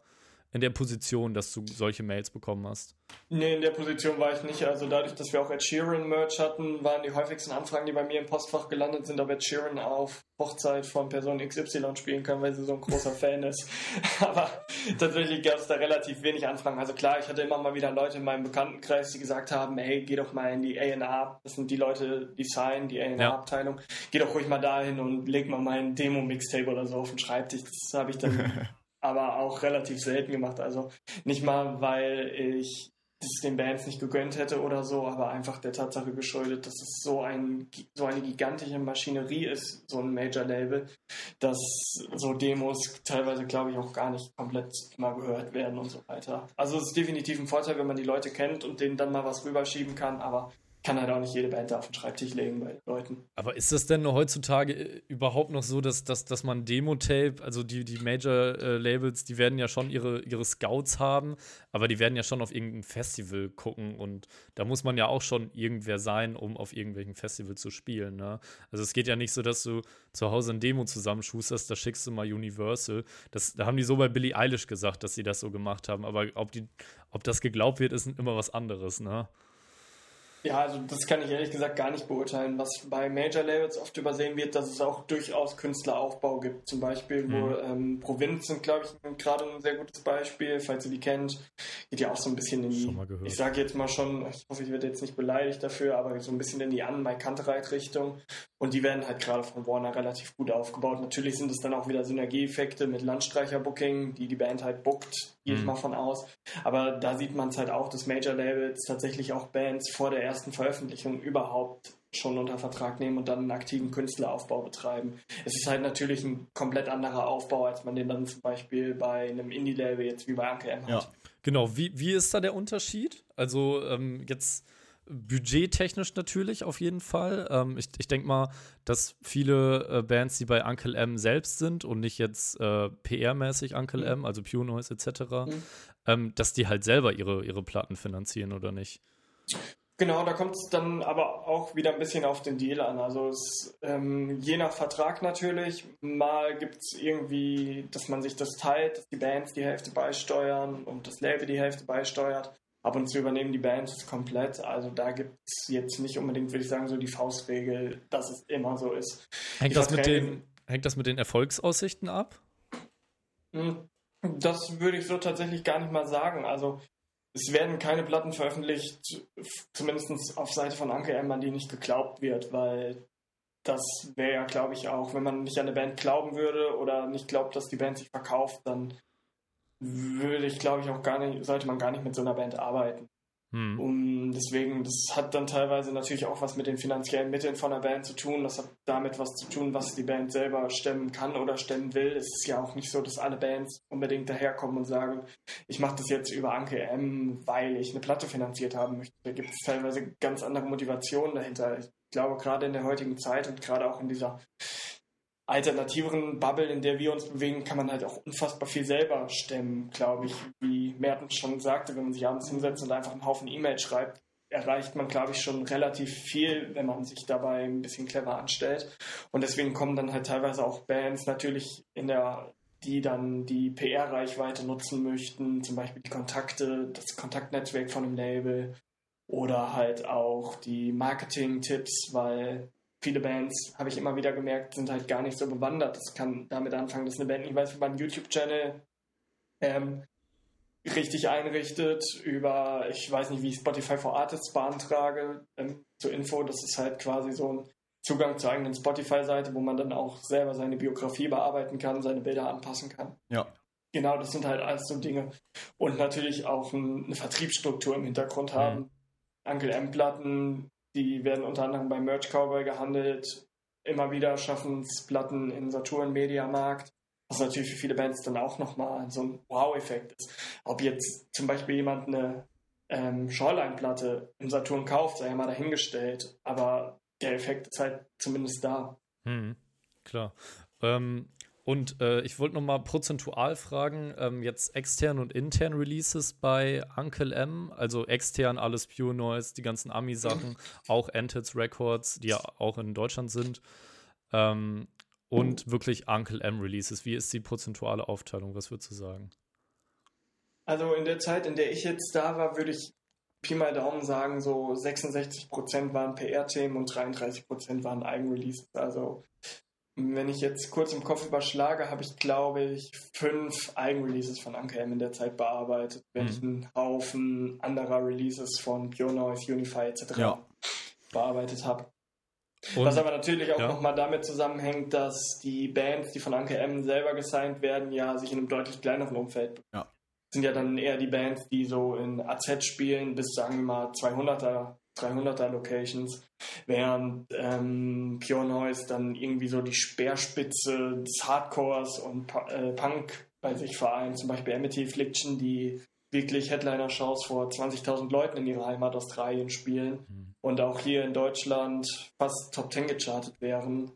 in der Position, dass du solche Mails bekommen hast? Nee, in der Position war ich nicht. Also dadurch, dass wir auch Ed Sheeran Merch hatten, waren die häufigsten Anfragen, die bei mir im Postfach gelandet sind, ob Ed Sheeran auf Hochzeit von Person XY spielen kann, weil sie so ein großer Fan ist. Aber tatsächlich gab es da relativ wenig Anfragen. Also klar, ich hatte immer mal wieder Leute in meinem Bekanntenkreis, die gesagt haben, hey, geh doch mal in die A&R. Das sind die Leute, die sign, die A&R-Abteilung. Ja. Geh doch ruhig mal dahin und leg mal mein Demo-Mixtape oder so auf den Schreibtisch. Das habe ich dann aber auch relativ selten gemacht. Also nicht mal, weil ich es den Bands nicht gegönnt hätte oder so, aber einfach der Tatsache geschuldet, dass es so, ein, so eine gigantische Maschinerie ist, so ein Major-Label, dass so Demos teilweise, glaube ich, auch gar nicht komplett mal gehört werden und so weiter. Also es ist definitiv ein Vorteil, wenn man die Leute kennt und denen dann mal was rüberschieben kann, aber kann halt auch nicht jede Band auf den Schreibtisch legen bei Leuten. Aber ist das denn heutzutage äh, überhaupt noch so, dass, dass, dass man Demo-Tape, also die, die Major-Labels, die werden ja schon ihre, ihre Scouts haben, aber die werden ja schon auf irgendein Festival gucken und da muss man ja auch schon irgendwer sein, um auf irgendwelchen Festivals zu spielen. Ne? Also es geht ja nicht so, dass du zu Hause ein Demo zusammenschusterst, da schickst du mal Universal. Das, da haben die so bei Billie Eilish gesagt, dass sie das so gemacht haben, aber ob, die, ob das geglaubt wird, ist immer was anderes, ne? Ja, also das kann ich ehrlich gesagt gar nicht beurteilen. Was bei Major Labels oft übersehen wird, dass es auch durchaus Künstleraufbau gibt. Zum Beispiel, mhm. wo ähm, Provinz sind, glaube ich, gerade ein sehr gutes Beispiel, falls ihr die kennt. Geht ja auch so ein bisschen in die, ich sage jetzt mal schon, ich hoffe, ich werde jetzt nicht beleidigt dafür, aber so ein bisschen in die an Mike Kantereit-Richtung. Und die werden halt gerade von Warner relativ gut aufgebaut. Natürlich sind es dann auch wieder Synergieeffekte mit Landstreicher-Booking, die die Band halt bookt, gehe ich mhm. mal von aus. Aber da sieht man es halt auch, dass Major Labels tatsächlich auch Bands vor der ersten Veröffentlichung überhaupt schon unter Vertrag nehmen und dann einen aktiven Künstleraufbau betreiben. Es ist halt natürlich ein komplett anderer Aufbau, als man den dann zum Beispiel bei einem Indie-Label jetzt wie bei Anke M hat. Ja. Genau, wie, wie ist da der Unterschied? Also ähm, jetzt budgettechnisch natürlich auf jeden Fall. Ähm, ich ich denke mal, dass viele äh, Bands, die bei Uncle M selbst sind und nicht jetzt äh, PR-mäßig Uncle mhm. M, also Pure Noise etc., mhm. ähm, dass die halt selber ihre, ihre Platten finanzieren oder nicht. Genau, da kommt es dann aber auch wieder ein bisschen auf den Deal an. Also es, ähm, je nach Vertrag natürlich. Mal gibt es irgendwie, dass man sich das teilt, dass die Bands die Hälfte beisteuern und das Label die Hälfte beisteuert. Ab und zu übernehmen die Bands komplett. Also da gibt es jetzt nicht unbedingt, würde ich sagen, so die Faustregel, dass es immer so ist. Hängt, das mit, den, hängt das mit den Erfolgsaussichten ab? Hm, das würde ich so tatsächlich gar nicht mal sagen. Also es werden keine Platten veröffentlicht, zumindest auf Seite von Anke M, an die nicht geglaubt wird, weil das wäre ja, glaube ich, auch, wenn man nicht an eine Band glauben würde oder nicht glaubt, dass die Band sich verkauft, dann würde ich, glaube ich, auch gar nicht, sollte man gar nicht mit so einer Band arbeiten. Hm. Um, deswegen, das hat dann teilweise natürlich auch was mit den finanziellen Mitteln von der Band zu tun. Das hat damit was zu tun, was die Band selber stemmen kann oder stemmen will. Es ist ja auch nicht so, dass alle Bands unbedingt daherkommen und sagen, ich mache das jetzt über Anke M, weil ich eine Platte finanziert haben möchte. Da gibt es teilweise ganz andere Motivationen dahinter. Ich glaube, gerade in der heutigen Zeit und gerade auch in dieser alternativeren Bubble, in der wir uns bewegen, kann man halt auch unfassbar viel selber stemmen, glaube ich. Wie Merten schon sagte, wenn man sich abends hinsetzt und einfach einen Haufen E-Mails schreibt, erreicht man, glaube ich, schon relativ viel, wenn man sich dabei ein bisschen clever anstellt. Und deswegen kommen dann halt teilweise auch Bands natürlich in der die dann die PR-Reichweite nutzen möchten, zum Beispiel die Kontakte, das Kontaktnetzwerk von einem Label oder halt auch die Marketing-Tipps, weil viele Bands, habe ich immer wieder gemerkt, sind halt gar nicht so bewandert. Das kann damit anfangen, dass eine Band nicht weiß, wie man einen YouTube-Channel ähm, richtig einrichtet, über, ich weiß nicht, wie ich Spotify for Artists beantrage, ähm, zur Info. Das ist halt quasi so ein Zugang zur eigenen Spotify-Seite, wo man dann auch selber seine Biografie bearbeiten kann, seine Bilder anpassen kann. Ja. Genau, das sind halt alles so Dinge. Und natürlich auch ein, eine Vertriebsstruktur im Hintergrund haben. Mhm. Uncle M-Platten die werden unter anderem bei Merch Cowboy gehandelt. Immer wieder schaffen es Platten in Saturn Mediamarkt. Was natürlich für viele Bands dann auch nochmal so ein Wow-Effekt ist. Ob jetzt zum Beispiel jemand eine ähm, Shoreline-Platte im Saturn kauft, sei ja mal dahingestellt. Aber der Effekt ist halt zumindest da. Hm, klar. Ähm, und äh, ich wollte noch mal prozentual fragen, ähm, jetzt extern und intern Releases bei Uncle M, also extern alles Pure Noise, die ganzen Ami-Sachen, auch Antids Records, die ja auch in Deutschland sind. Ähm, und wirklich Uncle M Releases. Wie ist die prozentuale Aufteilung? Was würdest du sagen? Also in der Zeit, in der ich jetzt da war, würde ich Pi mal Daumen sagen, so 66% waren PR-Themen und 33% waren Eigenreleases. Also wenn ich jetzt kurz im Kopf überschlage, habe ich, glaube ich, fünf Eigenreleases von Anker M in der Zeit bearbeitet, wenn mhm. Haufen anderer Releases von Pure Noise, Unify etc. Ja. bearbeitet habe. Was aber natürlich auch ja. nochmal damit zusammenhängt, dass die Bands, die von Anker M selber gesigned werden, ja sich in einem deutlich kleineren Umfeld ja. sind ja dann eher die Bands, die so in AZ spielen, bis sagen wir mal 200er 300er Locations, während ähm, Pure Noise dann irgendwie so die Speerspitze des Hardcores und äh, Punk bei sich vereint. Zum Beispiel Amity Affliction, die wirklich Headliner-Shows vor 20.000 Leuten in ihrer Heimat Australien spielen. Mhm. und auch hier in Deutschland fast Top 10 gechartet wären,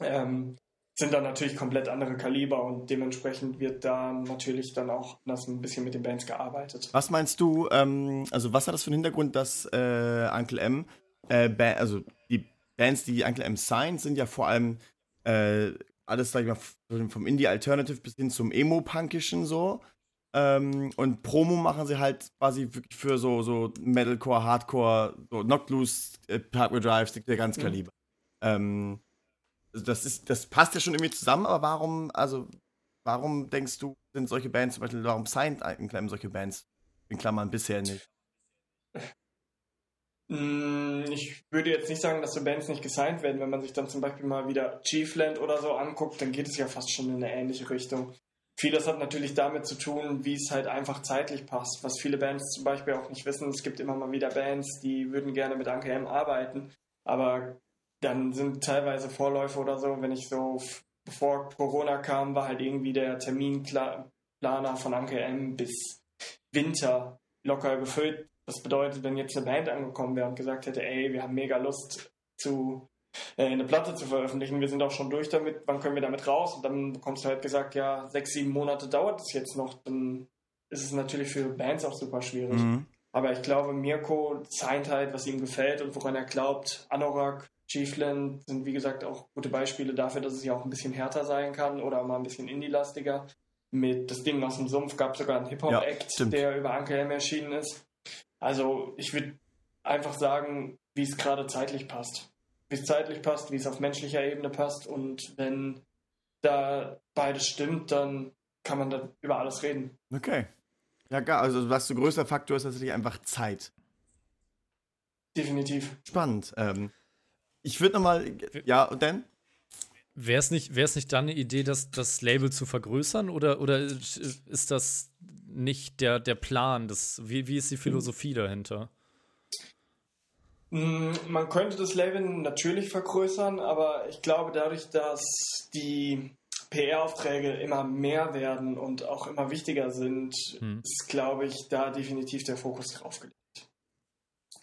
ähm, sind dann natürlich komplett andere Kaliber und dementsprechend wird da natürlich dann auch das ein bisschen mit den Bands gearbeitet. Was meinst du, ähm, also was hat das für einen Hintergrund, dass äh, Uncle M, äh, also die Bands, die Uncle M signed, sind ja vor allem äh, alles, sag ich mal, vom Indie-Alternative bis hin zum Emo-Punkischen so. Ähm, und Promo machen sie halt quasi wirklich für so, so Metalcore, Hardcore, so Knocked Loose, äh, Parkway Drive, der ganz mhm. Kaliber. Mhm. Ähm, das ist, das passt ja schon irgendwie zusammen, aber warum, also, warum denkst du, sind solche Bands zum Beispiel, warum signed in Klammern solche Bands in Klammern bisher nicht? Mm, ich würde jetzt nicht sagen, dass so Bands nicht gesigned werden. Wenn man sich dann zum Beispiel mal wieder Chiefland oder so anguckt, dann geht es ja fast schon in eine ähnliche Richtung. Vieles hat natürlich damit zu tun, wie es halt einfach zeitlich passt. Was viele Bands zum Beispiel auch nicht wissen, es gibt immer mal wieder Bands, die würden gerne mit Anke M arbeiten, aber dann sind teilweise Vorläufe oder so, wenn ich so, bevor Corona kam, war halt irgendwie der Terminplaner von Anke M bis Winter locker gefüllt. Das bedeutet, wenn jetzt eine Band angekommen wäre und gesagt hätte, ey, wir haben mega Lust zu äh, eine Platte zu veröffentlichen, wir sind auch schon durch damit, wann können wir damit raus? Und dann bekommst du halt gesagt, ja, sechs, sieben Monate dauert es jetzt noch, dann ist es natürlich für Bands auch super schwierig. Mhm. Aber ich glaube, Mirko zeigt halt, was ihm gefällt und woran er glaubt. Anorak, Chiefland sind wie gesagt auch gute Beispiele dafür, dass es ja auch ein bisschen härter sein kann oder mal ein bisschen indie-lastiger. Mit das Ding aus dem Sumpf gab es sogar einen Hip-Hop-Act, ja, der über Anke M erschienen ist. Also ich würde einfach sagen, wie es gerade zeitlich passt. Wie es zeitlich passt, wie es auf menschlicher Ebene passt und wenn da beides stimmt, dann kann man da über alles reden. Okay. Ja, gar. Also was der größte Faktor ist tatsächlich einfach Zeit. Definitiv. Spannend. Ähm, ich würde nochmal. Ja, und dann? Wäre es nicht, nicht dann eine Idee, das, das Label zu vergrößern oder, oder ist das nicht der, der Plan? Das, wie, wie ist die Philosophie dahinter? Mm, man könnte das Label natürlich vergrößern, aber ich glaube, dadurch, dass die PR-Aufträge immer mehr werden und auch immer wichtiger sind, hm. ist, glaube ich, da definitiv der Fokus drauf gelegt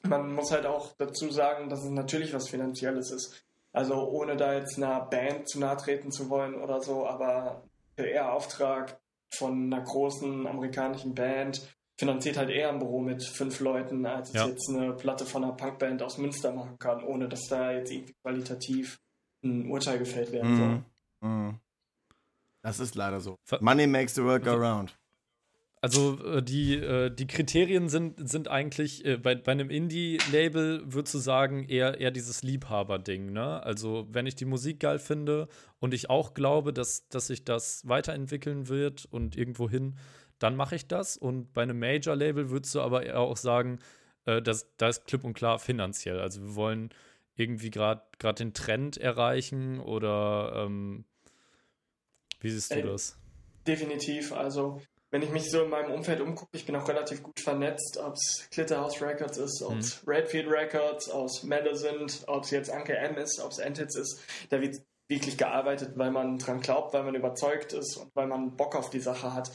man muss halt auch dazu sagen, dass es natürlich was Finanzielles ist. Also ohne da jetzt einer Band zu nahe treten zu wollen oder so, aber der Auftrag von einer großen amerikanischen Band finanziert halt eher ein Büro mit fünf Leuten, als es ja. jetzt eine Platte von einer Punkband aus Münster machen kann, ohne dass da jetzt irgendwie qualitativ ein Urteil gefällt werden soll. Mm. Das ist leider so. Money makes the work go round. Also äh, die, äh, die Kriterien sind, sind eigentlich, äh, bei, bei einem Indie-Label würdest du sagen, eher, eher dieses Liebhaber-Ding, ne? Also wenn ich die Musik geil finde und ich auch glaube, dass, dass sich das weiterentwickeln wird und irgendwo hin, dann mache ich das. Und bei einem Major-Label würdest du aber eher auch sagen, äh, das, das ist klipp und klar finanziell. Also wir wollen irgendwie gerade den Trend erreichen oder ähm, wie siehst du das? Definitiv, also wenn ich mich so in meinem Umfeld umgucke, ich bin auch relativ gut vernetzt, ob es Glitterhouse Records ist, ob es mhm. Redfield Records, aus Meadow sind, ob es jetzt Anke M ist, ob es Entits ist, da wird wirklich gearbeitet, weil man dran glaubt, weil man überzeugt ist und weil man Bock auf die Sache hat.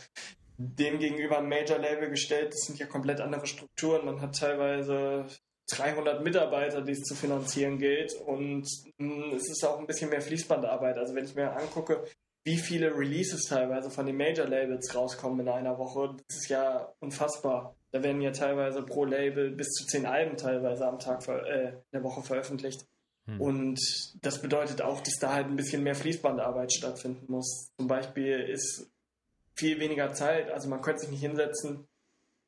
Dem gegenüber ein Major Label gestellt, das sind ja komplett andere Strukturen. Man hat teilweise 300 Mitarbeiter, die es zu finanzieren gilt und mh, mm, es ist auch ein bisschen mehr Fließbandarbeit. Also wenn ich mir angucke, wie viele Releases teilweise von den Major-Labels rauskommen in einer Woche. Das ist ja unfassbar. Da werden ja teilweise pro Label bis zu zehn Alben teilweise am Tag äh, in der Woche veröffentlicht. Hm. Und das bedeutet auch, dass da halt ein bisschen mehr Fließbandarbeit stattfinden muss. Zum Beispiel ist viel weniger Zeit, also man könnte sich nicht hinsetzen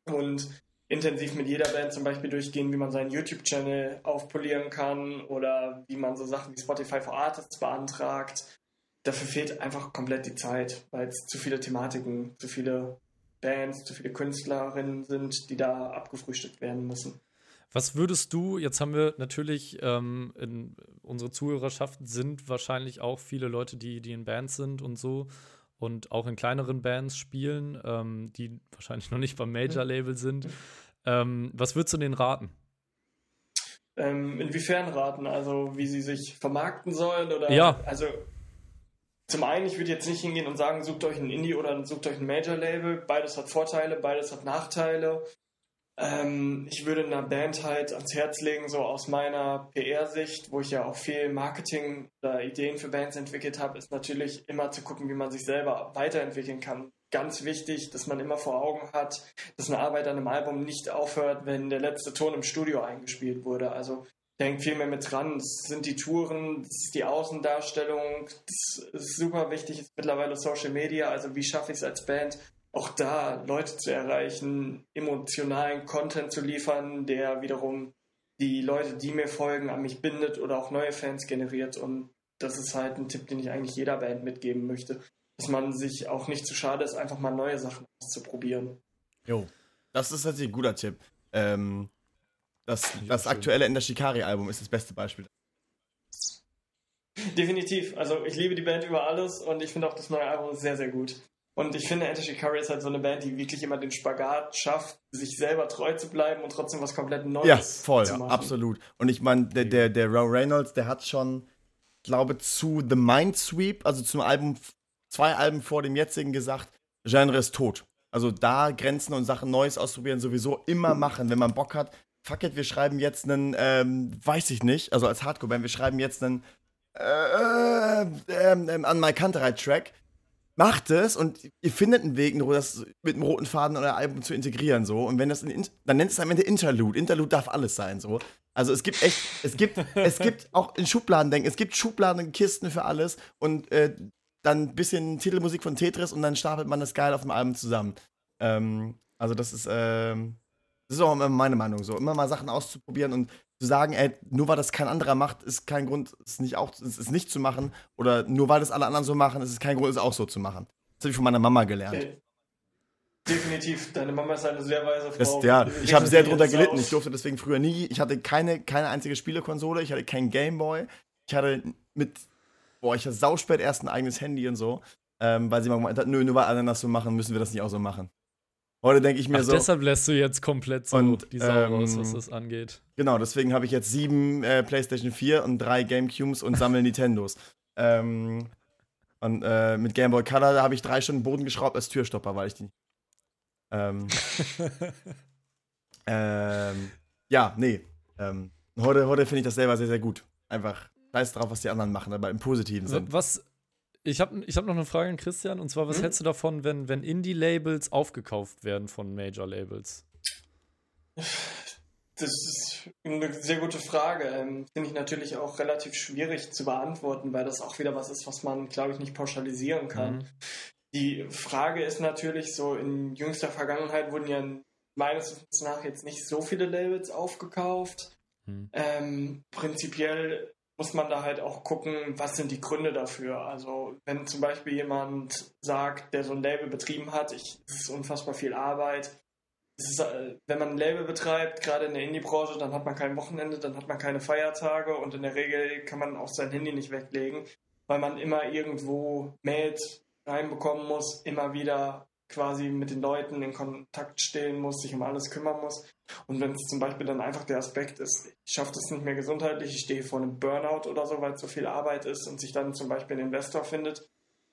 und intensiv mit jeder Band zum Beispiel durchgehen, wie man seinen YouTube-Channel aufpolieren kann oder wie man so Sachen wie Spotify for Artists beantragt dafür fehlt einfach komplett die Zeit, weil es zu viele Thematiken, zu viele Bands, zu viele Künstlerinnen sind, die da abgefrühstückt werden müssen. Was würdest du, jetzt haben wir natürlich, ähm, in unsere Zuhörerschaft sind wahrscheinlich auch viele Leute, die, die in Bands sind und so und auch in kleineren Bands spielen, ähm, die wahrscheinlich noch nicht beim Major-Label sind. Ähm, was würdest du denen raten? Ähm, inwiefern raten? Also wie sie sich vermarkten sollen? Oder ja. also zum einen, ich würde jetzt nicht hingehen und sagen, sucht euch ein Indie oder sucht euch ein Major-Label. Beides hat Vorteile, beides hat Nachteile. Ähm, ich würde einer Band halt ans Herz legen, so aus meiner PR-Sicht, wo ich ja auch viel Marketing oder Ideen für Bands entwickelt habe, ist natürlich immer zu gucken, wie man sich selber weiterentwickeln kann. Ganz wichtig, dass man immer vor Augen hat, dass eine Arbeit an einem Album nicht aufhört, wenn der letzte Ton im Studio eingespielt wurde. Also denkt viel mehr mit dran. Das sind die Touren, das ist die Außendarstellung, das ist super wichtig, ist mittlerweile Social Media. Also wie schaffe ich es als Band, auch da Leute zu erreichen, emotionalen Content zu liefern, der wiederum die Leute, die mir folgen, an mich bindet oder auch neue Fans generiert. Und das ist halt ein Tipp, den ich eigentlich jeder Band mitgeben möchte, dass man sich auch nicht zu schade ist, einfach mal neue Sachen auszuprobieren. Jo, das ist tatsächlich ein guter Tipp. Ähm, das, das aktuelle Ender Shikari-Album ist das beste Beispiel. Definitiv. Also ich liebe die Band über alles und ich finde auch das neue Album sehr, sehr gut. Und ich finde, Enter Shikari ist halt so eine Band, die wirklich immer den Spagat schafft, sich selber treu zu bleiben und trotzdem was komplett Neues ja, voll, zu machen. Ja, absolut. Und ich meine, der, der, der Ron Reynolds, der hat schon, glaube zu The Mind Sweep, also zum Album, zwei Alben vor dem jetzigen gesagt, Genre ist tot. Also da Grenzen und Sachen Neues ausprobieren sowieso immer machen, wenn man Bock hat. Fuck it, wir schreiben jetzt einen, ähm, weiß ich nicht, also als Hardcore-Band, wir schreiben jetzt einen äh, äh, äh, an My Kanterei-Track macht es und ihr findet einen Weg, das mit einem roten Faden in euer Album zu integrieren, so. Und wenn das, in, dann nennt es am Ende Interlude. Interlude darf alles sein, so. Also es gibt echt, es gibt, es gibt auch in Schubladen denken, es gibt Schubladen und Kisten für alles und äh, dann ein bisschen Titelmusik von Tetris und dann stapelt man das geil auf dem Album zusammen. Ähm, also das ist, ähm, das ist auch immer meine Meinung so. Immer mal Sachen auszuprobieren und zu sagen, ey, nur weil das kein anderer macht, ist kein Grund, es nicht auch, es ist nicht zu machen. Oder nur weil das alle anderen so machen, ist es kein Grund, es auch so zu machen. Das habe ich von meiner Mama gelernt. Okay. Definitiv. Deine Mama ist eine sehr weise Frau. Das, ja, ich habe sehr drunter gelitten. Ich durfte deswegen früher nie. Ich hatte keine, keine einzige Spielekonsole. Ich hatte keinen Gameboy. Ich hatte mit. Boah, ich hatte sauspät erst ein eigenes Handy und so. Ähm, weil sie mal gemeint hat, nö, nur weil alle das so machen, müssen wir das nicht auch so machen. Heute denke ich mir Ach, so. Deshalb lässt du jetzt komplett so und, die Sau ähm, raus, was das angeht. Genau, deswegen habe ich jetzt sieben äh, PlayStation 4 und drei Gamecubes und sammle Nintendos. ähm, und äh, mit Game Boy Color habe ich drei Stunden Boden geschraubt als Türstopper, weil ich die. Ähm, ähm, ja, nee. Ähm, heute heute finde ich das selber sehr, sehr gut. Einfach scheiß drauf, was die anderen machen, aber im positiven Sinn. Was, ich habe ich hab noch eine Frage an Christian, und zwar, was hm? hältst du davon, wenn, wenn Indie-Labels aufgekauft werden von Major-Labels? Das ist eine sehr gute Frage. Ähm, Finde ich natürlich auch relativ schwierig zu beantworten, weil das auch wieder was ist, was man, glaube ich, nicht pauschalisieren kann. Mhm. Die Frage ist natürlich so, in jüngster Vergangenheit wurden ja meines Wissens nach jetzt nicht so viele Labels aufgekauft. Mhm. Ähm, prinzipiell muss man da halt auch gucken, was sind die Gründe dafür. Also wenn zum Beispiel jemand sagt, der so ein Label betrieben hat, ich, es ist unfassbar viel Arbeit. Ist, äh, wenn man ein Label betreibt, gerade in der Indie-Branche, dann hat man kein Wochenende, dann hat man keine Feiertage und in der Regel kann man auch sein Handy nicht weglegen, weil man immer irgendwo Mails reinbekommen muss, immer wieder quasi mit den Leuten in Kontakt stehen muss, sich um alles kümmern muss. Und wenn es zum Beispiel dann einfach der Aspekt ist, ich schaffe das nicht mehr gesundheitlich, ich stehe vor einem Burnout oder so, weil es so viel Arbeit ist und sich dann zum Beispiel ein Investor findet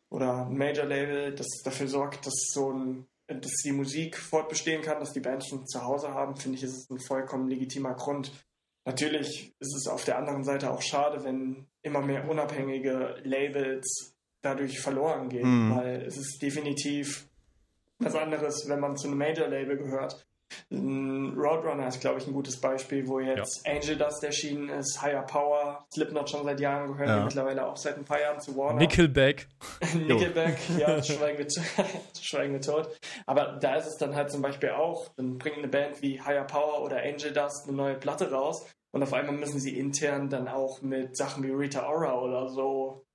oder ein Major-Label, das dafür sorgt, dass so ein dass die Musik fortbestehen kann, dass die Bands schon zu Hause haben, finde ich, ist es ein vollkommen legitimer Grund. Natürlich ist es auf der anderen Seite auch schade, wenn immer mehr unabhängige Labels dadurch verloren gehen, mhm. weil es ist definitiv was anderes, wenn man zu einem Major-Label gehört. Roadrunner ist, glaube ich, ein gutes Beispiel, wo jetzt ja. Angel Dust erschienen ist, Higher Power, Slipknot schon seit Jahren gehört, ja. mittlerweile auch seit ein paar Jahren zu Warner. Nickelback. Nickelback, ja, schweigen wir, schweigen wir tot. Aber da ist es dann halt zum Beispiel auch, dann bringt eine Band wie Higher Power oder Angel Dust eine neue Platte raus und auf einmal müssen sie intern dann auch mit Sachen wie Rita Ora oder so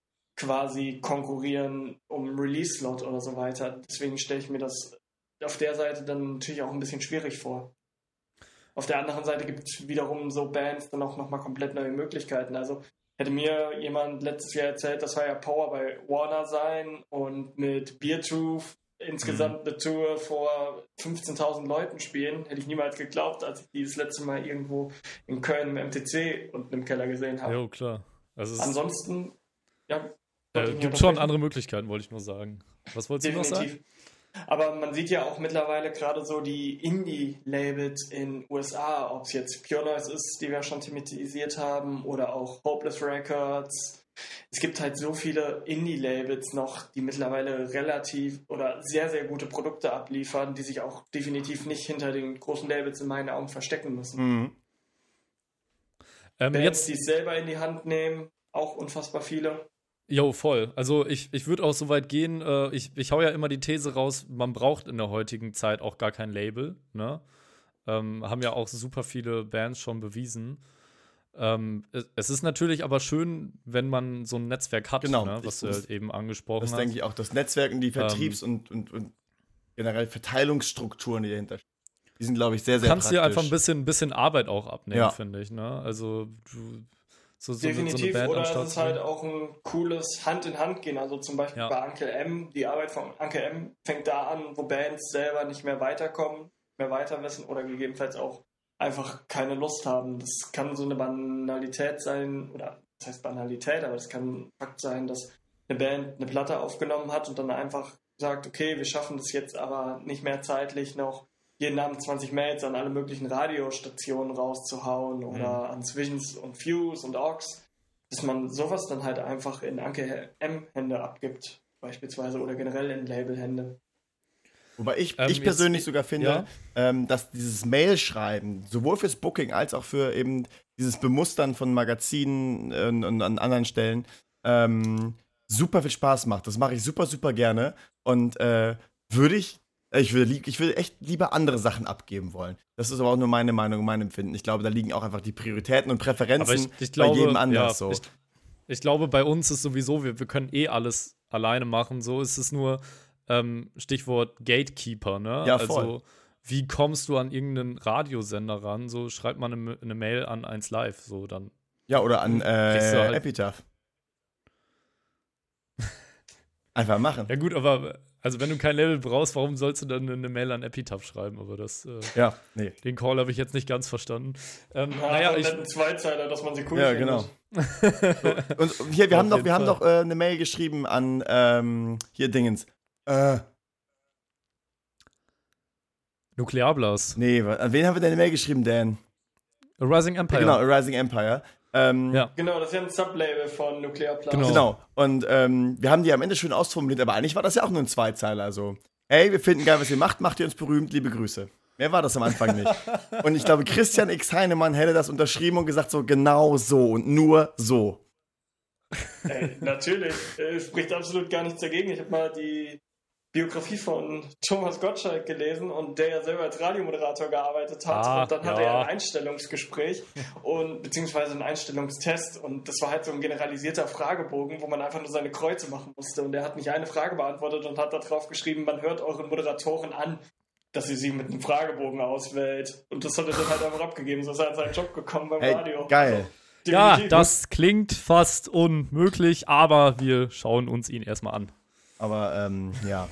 quasi konkurrieren um Release-Slot oder so weiter. Deswegen stelle ich mir das auf der Seite dann natürlich auch ein bisschen schwierig vor. Auf der anderen Seite gibt es wiederum so Bands dann auch nochmal komplett neue Möglichkeiten. Also hätte mir jemand letztes Jahr erzählt, das war ja Power bei Warner sein und mit Beer Truth insgesamt mhm. eine Tour vor 15.000 Leuten spielen, hätte ich niemals geglaubt, als ich die das letzte Mal irgendwo in Köln im MTC unten im Keller gesehen habe. Ja, klar. Also Ansonsten, ja, äh, gibt schon andere Möglichkeiten, wollte ich nur sagen. Was wolltest Definitiv. du noch sagen? Aber man sieht ja auch mittlerweile gerade so die Indie-Labels in USA, ob es jetzt Pure Noise ist, die wir schon thematisiert haben, oder auch Hopeless Records. Es gibt halt so viele Indie-Labels noch, die mittlerweile relativ oder sehr, sehr gute Produkte abliefern, die sich auch definitiv nicht hinter den großen Labels in meinen Augen verstecken müssen. Mhm. Ähm, Bands, jetzt die es selber in die Hand nehmen, auch unfassbar viele. Jo, voll. Also ich, ich würde auch so weit gehen, äh, ich, ich hau ja immer die These raus, man braucht in der heutigen Zeit auch gar kein Label, ne? Ähm, haben ja auch super viele Bands schon bewiesen. Ähm, es ist natürlich aber schön, wenn man so ein Netzwerk hat, genau, ne, was du halt eben angesprochen das hast. Das denke ich auch, das Netzwerk und die Vertriebs- ähm, und, und, und generell Verteilungsstrukturen, die dahinter stehen. Die sind, glaube ich, sehr, sehr Du kannst dir einfach ein bisschen, bisschen Arbeit auch abnehmen, ja. finde ich. Ne? Also du, so, so Definitiv, so eine oder es ist halt auch ein cooles Hand in Hand gehen. Also zum Beispiel ja. bei Uncle M, die Arbeit von Uncle M fängt da an, wo Bands selber nicht mehr weiterkommen, mehr weiter wissen oder gegebenenfalls auch einfach keine Lust haben. Das kann so eine Banalität sein, oder das heißt Banalität, aber das kann Fakt sein, dass eine Band eine Platte aufgenommen hat und dann einfach sagt, okay, wir schaffen das jetzt aber nicht mehr zeitlich noch jeden Abend 20 Mails an alle möglichen Radiostationen rauszuhauen oder mhm. an Swings und Fuse und Aux, dass man sowas dann halt einfach in Anke M-Hände abgibt, beispielsweise, oder generell in Label-Hände. Wobei ich, ähm, ich persönlich jetzt, sogar finde, ja? ähm, dass dieses Mail-Schreiben, sowohl fürs Booking als auch für eben dieses Bemustern von Magazinen äh, und an anderen Stellen, ähm, super viel Spaß macht. Das mache ich super, super gerne. Und äh, würde ich ich würde, ich würde echt lieber andere Sachen abgeben wollen. Das ist aber auch nur meine Meinung mein Empfinden. Ich glaube, da liegen auch einfach die Prioritäten und Präferenzen ich, ich glaube, bei jedem anders ja, so. Ich, ich, glaube, bei uns ist sowieso, wir, wir können eh alles alleine machen. So ist es nur ähm, Stichwort Gatekeeper, ne? Ja, voll. Also, wie kommst du an irgendeinen Radiosender ran? So schreibt man eine, eine Mail an 1 Live, so dann. Ja, oder an äh, halt Epitaph. Einfach machen. Ja, gut, aber also wenn du kein Level brauchst, warum sollst du dann eine Mail an Epitaph schreiben? Aber das, äh, ja, nee. Den Call habe ich jetzt nicht ganz verstanden. Ähm, ja, naja, ich Zweizeiler, dass man sie cool Ja, genau. und hier, wir haben noch, wir haben noch äh, eine Mail geschrieben an ähm, hier Dingens. Äh, Nuklearblast. Nee, an wen haben wir denn eine Mail geschrieben, Dan? A Rising Empire. Genau, A Rising Empire. Ähm, ja. Genau, das ist ja ein Sublabel von Nuclear Blast. Genau. genau. Und ähm, wir haben die am Ende schön ausformuliert, aber eigentlich war das ja auch nur ein Zweizeiler. Also, ey, wir finden geil, was ihr macht, macht ihr uns berühmt, liebe Grüße. Mehr war das am Anfang nicht. und ich glaube, Christian X. Heinemann hätte das unterschrieben und gesagt, so genau so und nur so. Ey, natürlich. Es spricht absolut gar nichts dagegen. Ich habe mal die Biografie von Thomas Gottschalk gelesen und der ja selber als Radiomoderator gearbeitet hat. Ah, und dann hatte ja. er ein Einstellungsgespräch und beziehungsweise einen Einstellungstest und das war halt so ein generalisierter Fragebogen, wo man einfach nur seine Kreuze machen musste. Und er hat nicht eine Frage beantwortet und hat darauf geschrieben, man hört euren Moderatoren an, dass ihr sie mit einem Fragebogen auswählt. Und das hat er dann halt einfach abgegeben. So ist er an seinen Job gekommen beim hey, Radio. Geil. Also, ja, das klingt fast unmöglich, aber wir schauen uns ihn erstmal an. Aber ähm, ja.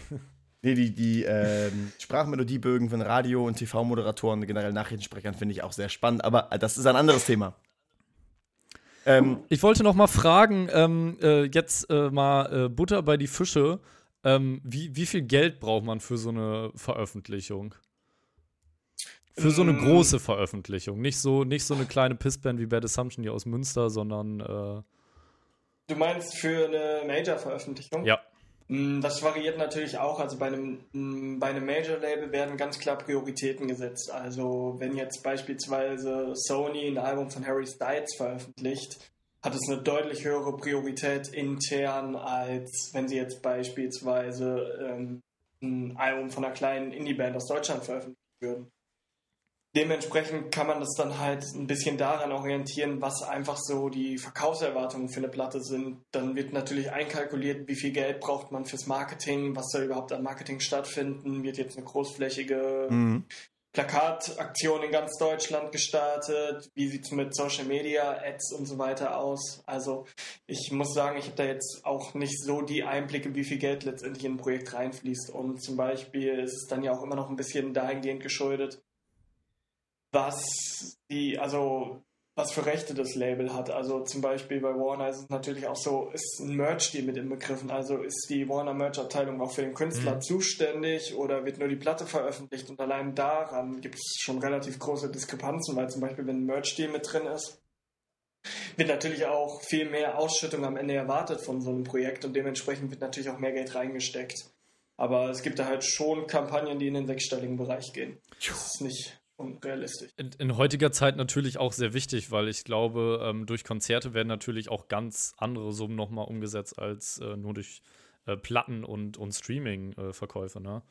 Nee, die, die ähm, Sprachmelodiebögen von Radio- und TV-Moderatoren, generell Nachrichtensprechern, finde ich auch sehr spannend. Aber das ist ein anderes Thema. Ähm, ich wollte noch mal fragen, ähm, äh, jetzt äh, mal äh, Butter bei die Fische. Ähm, wie, wie viel Geld braucht man für so eine Veröffentlichung? Für so eine ähm. große Veröffentlichung. Nicht so, nicht so eine kleine Pissband wie Bad Assumption hier aus Münster, sondern. Äh du meinst für eine Major-Veröffentlichung? Ja. Mm, das variiert natürlich auch. Also bei einem, mm, bei einem Major-Label werden ganz klar Prioritäten gesetzt. Also wenn jetzt beispielsweise Sony ein Album von Harry Styles veröffentlicht, hat es eine deutlich höhere Priorität intern, als wenn sie jetzt beispielsweise ähm, ein Album von einer kleinen Indie-Band aus Deutschland veröffentlichen würden dementsprechend kann man das dann halt ein bisschen daran orientieren, was einfach so die Verkaufserwartungen für eine Platte sind. Dann wird natürlich einkalkuliert, wie viel Geld braucht man fürs Marketing, was soll überhaupt an Marketing stattfinden, wird jetzt eine großflächige mhm. Plakataktion in ganz Deutschland gestartet, wie sieht es mit Social Media, Ads und so weiter aus. Also ich muss sagen, ich habe da jetzt auch nicht so die Einblicke, wie viel Geld letztendlich in ein Projekt reinfließt. Und zum Beispiel ist es dann ja auch immer noch ein bisschen dahingehend geschuldet, was die, also was für Rechte das Label hat. Also zum Beispiel bei Warner ist es natürlich auch so, ist ein Merch-Deal mit inbegriffen. Also ist die Warner Merch-Abteilung auch für den Künstler mhm. zuständig oder wird nur die Platte veröffentlicht? Und allein daran gibt es schon relativ große Diskrepanzen, weil zum Beispiel, wenn ein Merch-Deal mit drin ist, wird natürlich auch viel mehr Ausschüttung am Ende erwartet von so einem Projekt und dementsprechend wird natürlich auch mehr Geld reingesteckt. Aber es gibt da halt schon Kampagnen, die in den sechsstelligen Bereich gehen. Das ist nicht unrealistisch. In, in, heutiger Zeit natürlich auch sehr wichtig, weil ich glaube, ähm, durch Konzerte werden natürlich auch ganz andere Summen nochmal umgesetzt als äh, nur durch äh, Platten und, und Streaming-Verkäufe, äh, ne?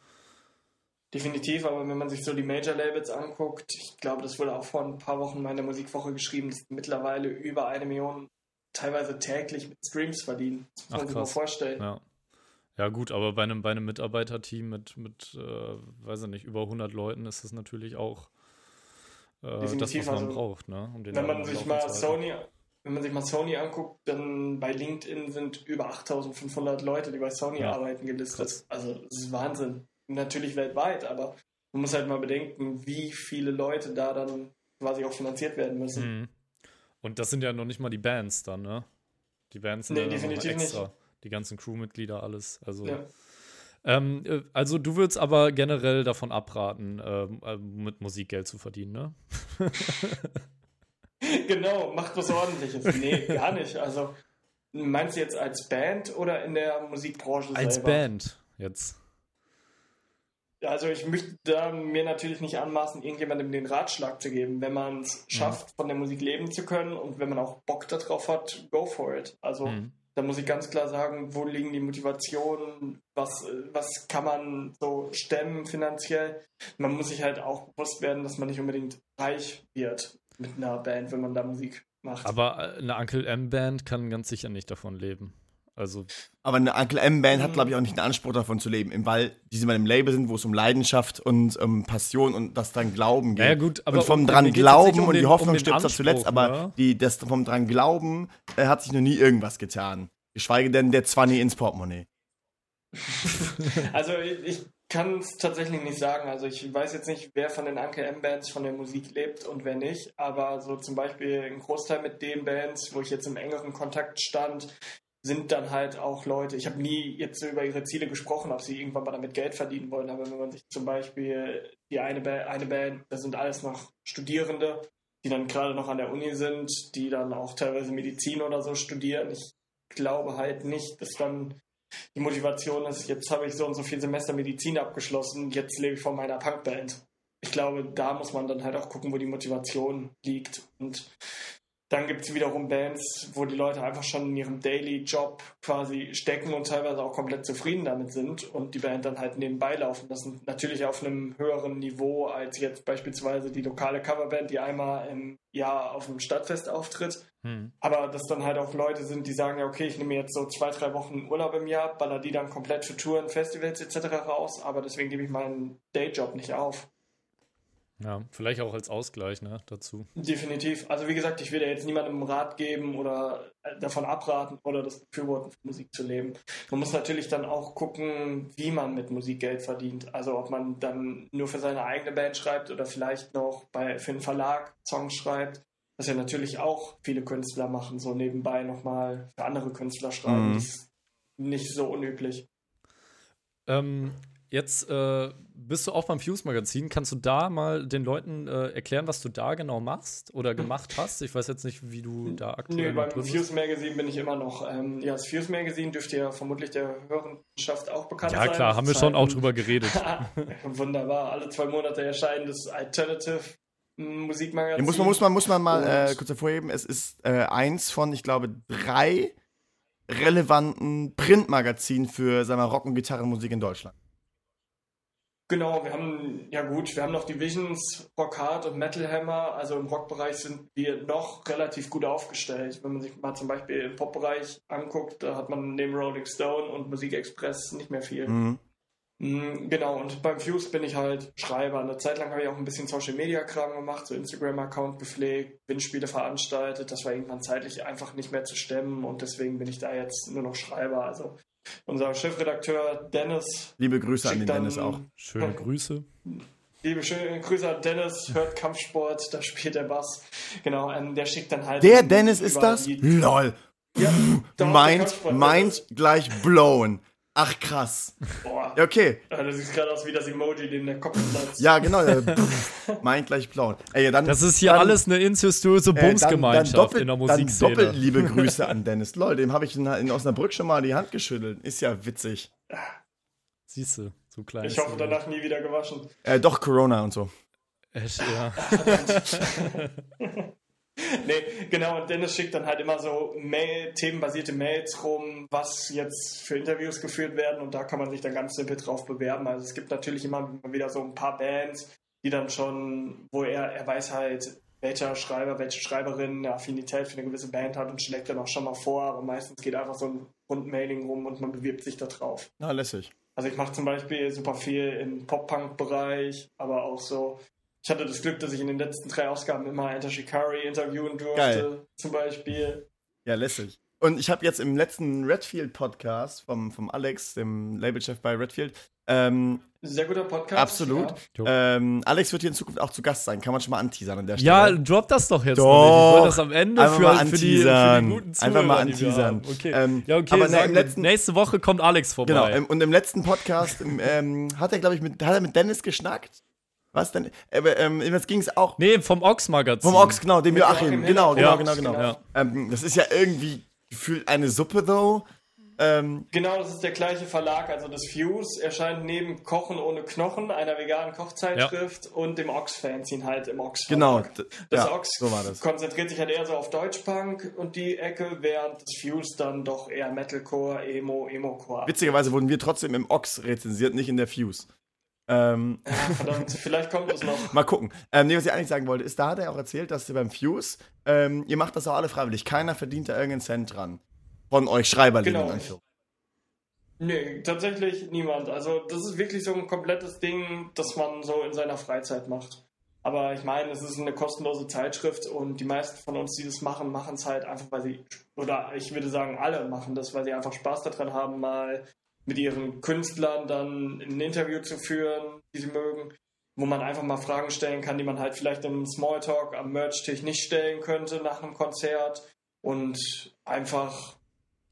Definitiv, aber wenn man sich so die Major-Labels anguckt, ich glaube, das wurde auch vor ein paar Wochen mal in der Musikwoche geschrieben, dass mittlerweile über eine Million teilweise täglich mit Streams verdienen. Das muss man sich mal vorstellen. Ja. Ja, gut, aber bei einem, bei einem Mitarbeiterteam mit, mit äh, weiß ich nicht, über 100 Leuten ist das natürlich auch äh, das, was man also, braucht, ne? Um wenn man sich mal Sony, wenn man sich mal Sony anguckt, dann bei LinkedIn sind über 8500 Leute, die bei Sony ja. arbeiten, gelistet. Krass. Also, das ist Wahnsinn. Natürlich weltweit, aber man muss halt mal bedenken, wie viele Leute da dann quasi auch finanziert werden müssen. Mhm. Und das sind ja noch nicht mal die Bands dann, ne? Die Bands sind nee, ja definitiv extra. Nicht die ganzen Crewmitglieder, alles. Also, ja. Ähm, äh, also du würdest aber generell davon abraten, ähm, äh, mit Musik Geld zu verdienen, ne? genau, macht was ordentliches. Nee, gar nicht. Also meinst du jetzt als Band oder in der Musikbranche als selber? Als Band jetzt. Also ich möchte da mir natürlich nicht anmaßen, irgendjemandem den Ratschlag zu geben. Wenn man es mhm. schafft, mhm. von der Musik leben zu können und wenn man auch Bock darauf hat, go for it. Also mhm da muss ich ganz klar sagen, wo liegen die Motivationen, was, was kann man so stemmen finanziell. Man muss sich halt auch bewusst werden, dass man nicht unbedingt reich wird mit einer Band, wenn man da Musik macht. Aber eine Uncle M-Band kann ganz sicher nicht davon leben. Also aber eine Uncle M-Band hat, glaube ich, auch nicht den Anspruch davon zu leben, weil die sie bei einem Label sind, wo es um Leidenschaft und um Passion und das dran Glauben geht. Ja, gut, aber und vom dran Glauben um und die Hoffnung um stirbt zuletzt, aber ja? die, das vom dran Glauben äh, hat sich noch nie irgendwas getan. Geschweige denn der 20 ins Portemonnaie. also ich kann es tatsächlich nicht sagen. Also ich weiß jetzt nicht, wer von den Uncle M-Bands von der Musik lebt und wer nicht. Aber so zum Beispiel ein Großteil mit den Bands, wo ich jetzt im engeren Kontakt stand, sind dann halt auch Leute, ich habe nie jetzt über ihre Ziele gesprochen, ob sie irgendwann mal damit Geld verdienen wollen, aber wenn man sich zum Beispiel die eine, ba eine Band, das sind alles noch Studierende, die dann gerade noch an der Uni sind, die dann auch teilweise Medizin oder so studieren. Ich glaube halt nicht, dass dann die Motivation ist, jetzt habe ich so und so viel Semester Medizin abgeschlossen, jetzt lebe ich von meiner Punkband. Ich glaube, da muss man dann halt auch gucken, wo die Motivation liegt. Und dann gibt es wiederum Bands, wo die Leute einfach schon in ihrem Daily-Job quasi stecken und teilweise auch komplett zufrieden damit sind und die Band dann halt nebenbei laufen lassen. Natürlich auf einem höheren Niveau als jetzt beispielsweise die lokale Coverband, die einmal im Jahr auf einem Stadtfest auftritt. Hm. Aber dass dann halt auch Leute sind, die sagen, ja, okay, ich nehme jetzt so zwei, drei Wochen Urlaub im Jahr, baller die dann komplett für Touren, Festivals etc. raus, aber deswegen gebe ich meinen Dayjob nicht auf. Ja, vielleicht auch als Ausgleich ne, dazu. Definitiv. Also wie gesagt, ich will ja jetzt niemandem Rat geben oder äh, davon abraten oder das Befürworten von Musik zu leben. Man muss natürlich dann auch gucken, wie man mit Musik Geld verdient. Also ob man dann nur für seine eigene Band schreibt oder vielleicht noch bei, für einen Verlag Songs schreibt. Was ja natürlich auch viele Künstler machen, so nebenbei nochmal für andere Künstler schreiben. Mhm. Das ist nicht so unüblich. Ähm, Jetzt äh, bist du auch beim Fuse-Magazin. Kannst du da mal den Leuten äh, erklären, was du da genau machst oder gemacht hast? Ich weiß jetzt nicht, wie du da aktuell Nee, beim Fuse-Magazin bin ich immer noch. Ähm, ja, das Fuse-Magazin dürfte ja vermutlich der Hörenschaft auch bekannt ja, sein. Ja, klar, haben wir schon auch drüber geredet. Wunderbar. Alle zwei Monate erscheint das Alternative Musikmagazin. Ja, muss, man, muss, man, muss man mal äh, kurz hervorheben, es ist äh, eins von, ich glaube, drei relevanten Printmagazinen für sagen wir, Rock- und Gitarrenmusik in Deutschland. Genau, wir haben, ja gut, wir haben noch Divisions, Rock Hard und Metal Hammer. Also im Rockbereich sind wir noch relativ gut aufgestellt. Wenn man sich mal zum Beispiel im Popbereich anguckt, da hat man neben Rolling Stone und Musik Express nicht mehr viel. Mhm. Mm, genau, und beim Fuse bin ich halt Schreiber. Eine Zeit lang habe ich auch ein bisschen Social Media Kram gemacht, so Instagram-Account gepflegt, Windspiele veranstaltet. Das war irgendwann zeitlich einfach nicht mehr zu stemmen und deswegen bin ich da jetzt nur noch Schreiber. Also unser Chefredakteur Dennis. Liebe Grüße an den Dennis auch. Schöne Grüße. Liebe schöne Grüße an Dennis, hört Kampfsport, da spielt der Bass. Genau, ähm, der schickt dann halt. Der Dennis ist das? Lol. Ja, Mind, Mind gleich blown. Ach krass. Boah. Ja, okay. Ja, das sieht gerade aus wie das Emoji, dem der Kopf platzt. Ja, genau. ja, pff, Mind gleich blown. Ey, dann, Das ist hier dann, alles eine incestuöse äh, dann- Bumsgemeinschaft dann doppelt, in der Dann Musikszene. doppelt liebe Grüße an Dennis. Lol, dem habe ich in, in Osnabrück schon mal die Hand geschüttelt. Ist ja witzig. Siehst du, so klein. Ich hoffe, danach nie wieder gewaschen. Äh, doch, Corona und so. Echt, ja. Nee, genau, und Dennis schickt dann halt immer so Mail, themenbasierte Mails rum, was jetzt für Interviews geführt werden und da kann man sich dann ganz simpel drauf bewerben. Also es gibt natürlich immer wieder so ein paar Bands, die dann schon, wo er, er weiß halt, welcher Schreiber, welche Schreiberin eine Affinität für eine gewisse Band hat und schlägt dann auch schon mal vor, aber meistens geht einfach so ein Rundmailing rum und man bewirbt sich da drauf. Na, lässig. Also ich mache zum Beispiel super viel im Pop-Punk-Bereich, aber auch so. Ich hatte das Glück, dass ich in den letzten drei Ausgaben immer Enter Shikari interviewen durfte, Geil. zum Beispiel. Ja, lässig. Und ich habe jetzt im letzten Redfield-Podcast vom, vom Alex, dem Labelchef bei Redfield, ähm, Sehr guter Podcast. absolut. Jo. Ähm, Alex wird hier in Zukunft auch zu Gast sein. Kann man schon mal anteasern an der Stelle. Ja, drop das doch jetzt Doch. Ich wollte das am Ende Einfach für, mal für, die, für anteasern. die guten Zuhörer, Einfach mal anteasern. Okay. Ähm, ja, okay, aber sagen letzten- nächste Woche kommt Alex vorbei. Genau, und im letzten Podcast im, ähm, hat er, glaube ich, mit, hat er mit Dennis geschnackt. Was denn? Aber ähm, jetzt ging es auch nee, vom Ox-Magazin. vom Ochs, genau, dem Joachim. Joachim Genau, genau, Ja. genau, genau. Ja. Ähm, das ist ja irgendwie gefühlt eine Suppe, though. Ähm, Genau, das ist der gleiche Verlag, also das Fuse erscheint neben Kochen ohne Knochen, einer veganen Kochzeitschrift und dem Ox-Fanzine halt im Ox. genau. Das ja, Ox so war das. konzentriert sich halt eher so auf Deutschpunk und die Ecke, während das Fuse dann doch eher Metalcore, Emo, Emo-Core. Witzigerweise wurden wir trotzdem im Ox rezensiert, nicht in der Fuse. Ähm, Ja, verdammt, vielleicht kommt es noch. mal gucken. Ähm, nee, was ich eigentlich sagen wollte, ist, da hat er auch erzählt, dass ihr beim Fuse, ähm, ihr macht das auch alle freiwillig. Keiner verdient da irgendeinen Cent dran. Von euch Schreiberlingen. Genau. Anführungszeichen. Nee, tatsächlich niemand. Also das ist wirklich so ein komplettes Ding, das man so in seiner Freizeit macht. Aber ich meine, es ist eine kostenlose Zeitschrift und die meisten von uns, die das machen, machen es halt einfach, weil sie, oder ich würde sagen, alle machen das, weil sie einfach Spaß daran haben, mal mit ihren Künstlern dann ein Interview zu führen, die sie mögen, wo man einfach mal Fragen stellen kann, die man halt vielleicht im Smalltalk am Merch-Tisch nicht stellen könnte nach einem Konzert und einfach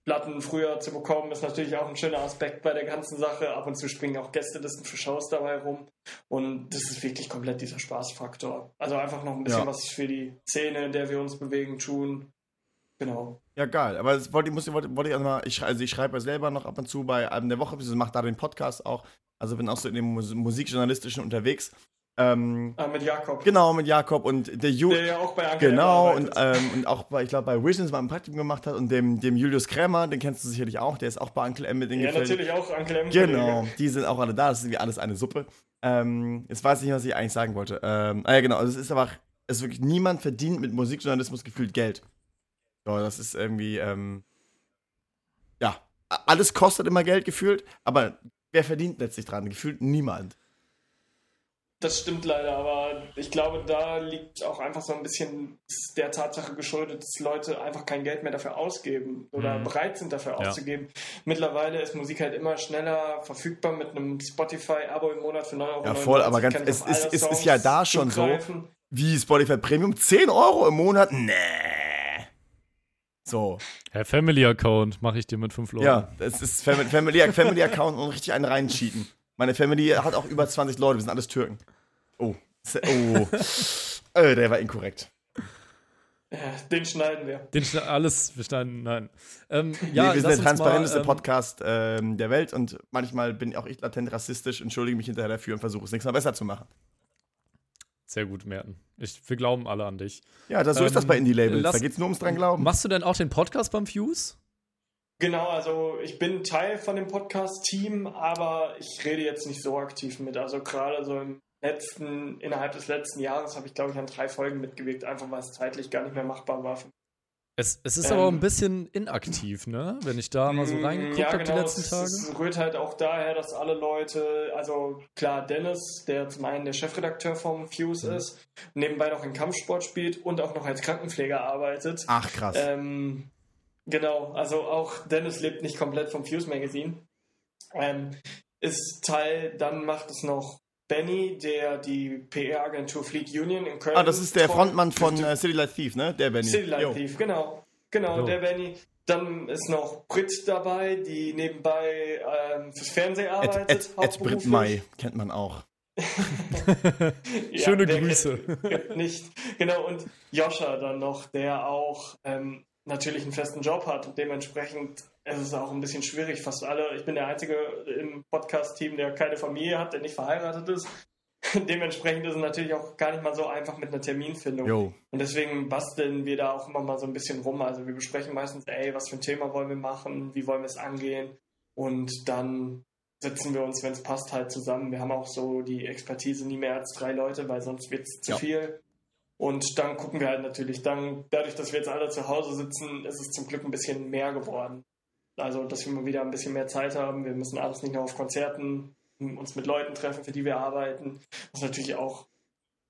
Platten früher zu bekommen, ist natürlich auch ein schöner Aspekt bei der ganzen Sache. Ab und zu springen auch Gästelisten für Shows dabei rum. Und das ist wirklich komplett dieser Spaßfaktor. Also einfach noch ein bisschen Ja. was für die Szene, in der wir uns bewegen, tun. Genau. Ja, geil. Aber das wollte, muss, wollte, wollte ich auch mal, ich, also ich schreibe ja selber noch ab und zu bei Alben der Woche, beziehungsweise mache da den Podcast auch. Also bin auch so in dem Mus Musikjournalistischen unterwegs. Ähm, Ah, mit Jakob. genau, mit Jakob und der Ju. Der ja auch bei Anke Genau, und, ähm, und auch bei, ich glaube, bei Visions mal ein Praktikum gemacht hat und dem, dem Julius Krämer, den kennst du sicherlich auch, der ist auch bei Uncle M mit Ja, Gefällt- natürlich auch Anke M. Genau, die sind auch alle da, das ist wie alles eine Suppe. Ähm, jetzt weiß ich nicht, was ich eigentlich sagen wollte. Ähm, ah ja, genau, also es ist aber, es ist wirklich, niemand verdient mit Musikjournalismus gefühlt Geld. So, das ist irgendwie, ähm, ja, alles kostet immer Geld gefühlt, aber wer verdient letztlich dran? Gefühlt niemand. Das stimmt leider, aber ich glaube, da liegt auch einfach so ein bisschen der Tatsache geschuldet, dass Leute einfach kein Geld mehr dafür ausgeben oder Mhm. bereit sind dafür Ja. auszugeben. Mittlerweile ist Musik halt immer schneller verfügbar mit einem Spotify-Abo im Monat für 9 Euro. Ja, voll, aber ganz- es ist- es ist ja da schon so. zugreifen. Wie Spotify Premium? 10 Euro im Monat? Nee. So, Herr Family Account mache ich dir mit 5 Leuten. ja, das ist Family, Family, Family Account und richtig einen reincheaten. Meine Family hat auch über 20 Leute, wir sind alles Türken. Oh, oh. äh, der war inkorrekt. Ja, den schneiden wir. Den schna- alles bestanden, nein. Ähm, Ja, nee, wir sind der transparenteste mal, ähm, Podcast ähm, der Welt und manchmal bin auch ich latent rassistisch, entschuldige mich hinterher dafür und versuche es nächstes Mal besser zu machen. Sehr gut, Merten. Ich, wir glauben alle an dich. Ja, das, so ist das Ähm, bei Indie-Labels. lass- Da geht es nur ums dran glauben. Machst du denn auch den Podcast beim Fuse? Genau, also ich bin Teil von dem Podcast-Team, aber ich rede jetzt nicht so aktiv mit. Also gerade so im letzten, innerhalb des letzten Jahres habe ich, glaube ich, an drei Folgen mitgewirkt, einfach weil es zeitlich gar nicht mehr machbar war. Es, es ist Ähm, aber auch ein bisschen inaktiv, ne? Wenn ich da mal so Mm, reingeguckt ja, habe genau, die letzten es, Tage. Es rührt halt auch daher, dass alle Leute, also klar, Dennis, der zum einen der Chefredakteur vom Fuse Mhm. ist, nebenbei noch in Kampfsport spielt und auch noch als Krankenpfleger arbeitet. Ach, krass. Ähm, genau, also auch Dennis lebt nicht komplett vom Fuse Magazine. Ähm, ist Teil, dann macht es noch Benny, der die PR-Agentur Fleet Union in Köln. Ah, das ist der Frontmann von äh, City Light Thief, ne? Der Benny. City Light Thief, genau. Genau, jo. der Benny. Dann ist noch Brit dabei, die nebenbei ähm, fürs Fernsehen arbeitet. Ed, Ed, Ed Brit Mai kennt man auch. ja, Schöne Grüße. Nicht. Genau, und Joscha dann noch, der auch ähm, natürlich einen festen Job hat und dementsprechend ist es auch ein bisschen schwierig. Fast alle, ich bin der Einzige im Podcast-Team, der keine Familie hat, der nicht verheiratet ist. Dementsprechend ist es natürlich auch gar nicht mal so einfach mit einer Terminfindung. Jo. Und deswegen basteln wir da auch immer mal so ein bisschen rum. Also wir besprechen meistens, ey, was für ein Thema wollen wir machen, wie wollen wir es angehen. Und dann setzen wir uns, wenn es passt, halt zusammen. Wir haben auch so die Expertise nie mehr als drei Leute, weil sonst wird es zu ja. viel. Und dann gucken wir halt natürlich, dann, dadurch, dass wir jetzt alle zu Hause sitzen, ist es zum Glück ein bisschen mehr geworden. Also, dass wir mal wieder ein bisschen mehr Zeit haben. Wir müssen abends nicht nur auf Konzerten uns mit Leuten treffen, für die wir arbeiten. Was natürlich auch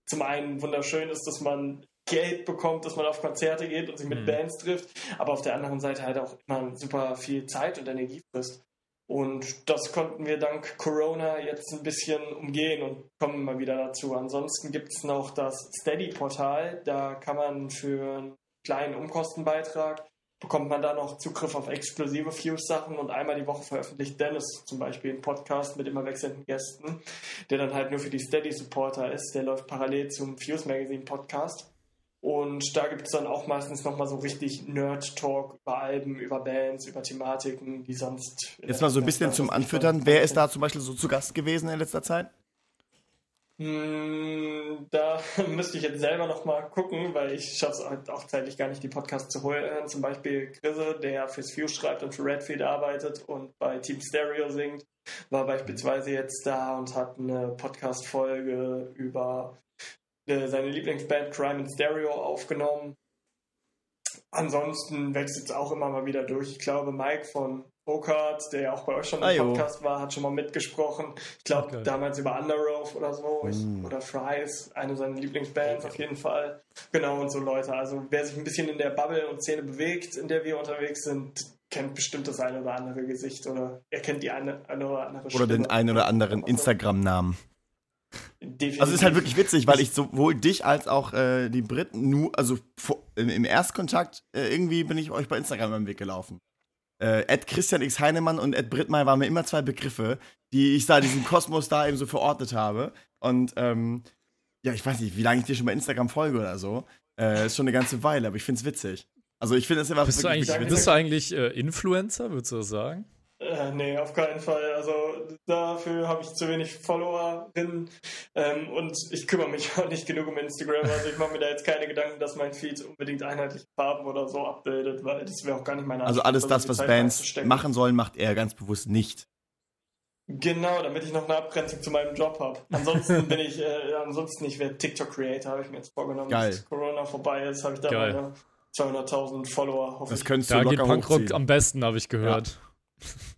zum einen wunderschön ist, dass man Geld bekommt, dass man auf Konzerte geht und sich mit mhm. Bands trifft, aber auf der anderen Seite halt auch immer super viel Zeit und Energie frisst. Und das konnten wir dank Corona jetzt ein bisschen umgehen und kommen mal wieder dazu. Ansonsten gibt es noch das Steady-Portal. Da kann man für einen kleinen Umkostenbeitrag bekommt man da noch Zugriff auf exklusive Fuse-Sachen und einmal die Woche veröffentlicht Dennis zum Beispiel einen Podcast mit immer wechselnden Gästen, der dann halt nur für die Steady-Supporter ist. Der läuft parallel zum Fuse Magazine Podcast. Und da gibt es dann auch meistens nochmal so richtig Nerd-Talk über Alben, über Bands, über Thematiken, die sonst. Jetzt mal so ein bisschen zum Anfüttern. Wer ist da zum Beispiel so zu Gast gewesen in letzter Zeit? Hm, da müsste ich jetzt selber nochmal gucken, weil ich schaffe es halt auch zeitlich gar nicht, die Podcasts zu holen. Zum Beispiel Chrisse, der fürs Fuse schreibt und für Redfield arbeitet und bei Team Stereo singt, war beispielsweise jetzt da und hat eine Podcast-Folge über äh, seine Lieblingsband Crime in Stereo aufgenommen. Ansonsten wechselt es auch immer mal wieder durch. Ich glaube, Mike von Burkhardt, der ja auch bei euch schon im ah, Podcast war, hat schon mal mitgesprochen. Ich glaube, okay. damals über Underoath oder so. Ich, mm. Oder Fries, eine seiner Lieblingsbands auf jeden Fall. Genau, und so Leute. Also, wer sich ein bisschen in der Bubble und Szene bewegt, in der wir unterwegs sind, kennt bestimmt das eine oder andere Gesicht oder er kennt die eine, eine oder andere Stimme. Oder den einen oder anderen Instagram-Namen. Definitiv. Also es ist halt wirklich witzig, weil ich sowohl dich als auch äh, die Briten nur, also im, im Erstkontakt äh, irgendwie bin ich euch bei Instagram im Weg gelaufen. Äh, Ed Christian X Heinemann und Ed Brittmeier waren mir immer zwei Begriffe, die ich da diesen Kosmos da eben so verordnet habe. Und ähm, ja, ich weiß nicht, wie lange ich dir schon bei Instagram folge oder so. Äh, ist schon eine ganze Weile, aber ich finde es witzig. Also ich finde es immer bist du eigentlich, Bist du eigentlich äh, Influencer, würdest du das sagen? Äh, nee, auf keinen Fall. Also dafür habe ich zu wenig Followerinnen ähm, und ich kümmere mich auch nicht genug um Instagram. Also ich mache mir da jetzt keine Gedanken, dass mein Feed unbedingt einheitliche Farben oder so abbildet, weil das wäre auch gar nicht meine Art. Also alles das, was Bands machen sollen, macht er ganz bewusst nicht. Genau, damit ich noch eine Abgrenzung zu meinem Job habe. Ansonsten bin ich, äh, ansonsten ich werde TikTok-Creator, habe ich mir jetzt vorgenommen. Geil. Bis Corona vorbei ist, habe ich da meine 200.000 Follower. Das könntest du da locker geht Punkrock am besten, habe ich gehört. Ja.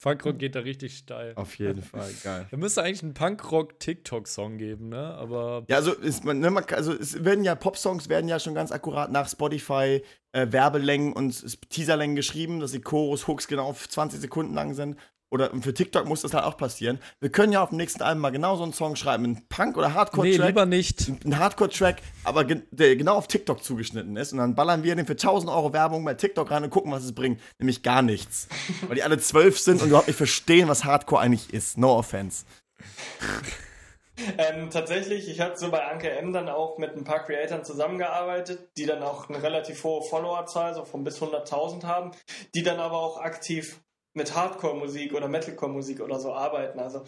Punkrock geht da richtig steil. Auf jeden Fall, geil. Da müsste eigentlich einen Punkrock-TikTok-Song geben, ne? Aber. Ja, also, ist man, ne, man, also es werden ja Pop-Songs werden ja schon ganz akkurat nach Spotify äh, Werbelängen und Teaserlängen geschrieben, dass die Chorus, Hooks genau auf 20 Sekunden lang sind. Oder für TikTok muss das halt auch passieren. Wir können ja auf dem nächsten Album mal genau so einen Song schreiben. Einen Punk- oder Hardcore-Track. Nee, lieber nicht. Ein Hardcore-Track, aber ge der genau auf TikTok zugeschnitten ist. Und dann ballern wir den für 1000 Euro Werbung bei TikTok rein und gucken, was es bringt. Nämlich gar nichts. Weil die alle zwölf sind und überhaupt nicht verstehen, was Hardcore eigentlich ist. No offense. Ähm, tatsächlich, ich habe so bei Anke M dann auch mit ein paar Creatoren zusammengearbeitet, die dann auch eine relativ hohe Followerzahl, so von bis 100.000 haben, die dann aber auch aktiv mit Hardcore-Musik oder Metalcore-Musik oder so arbeiten. Also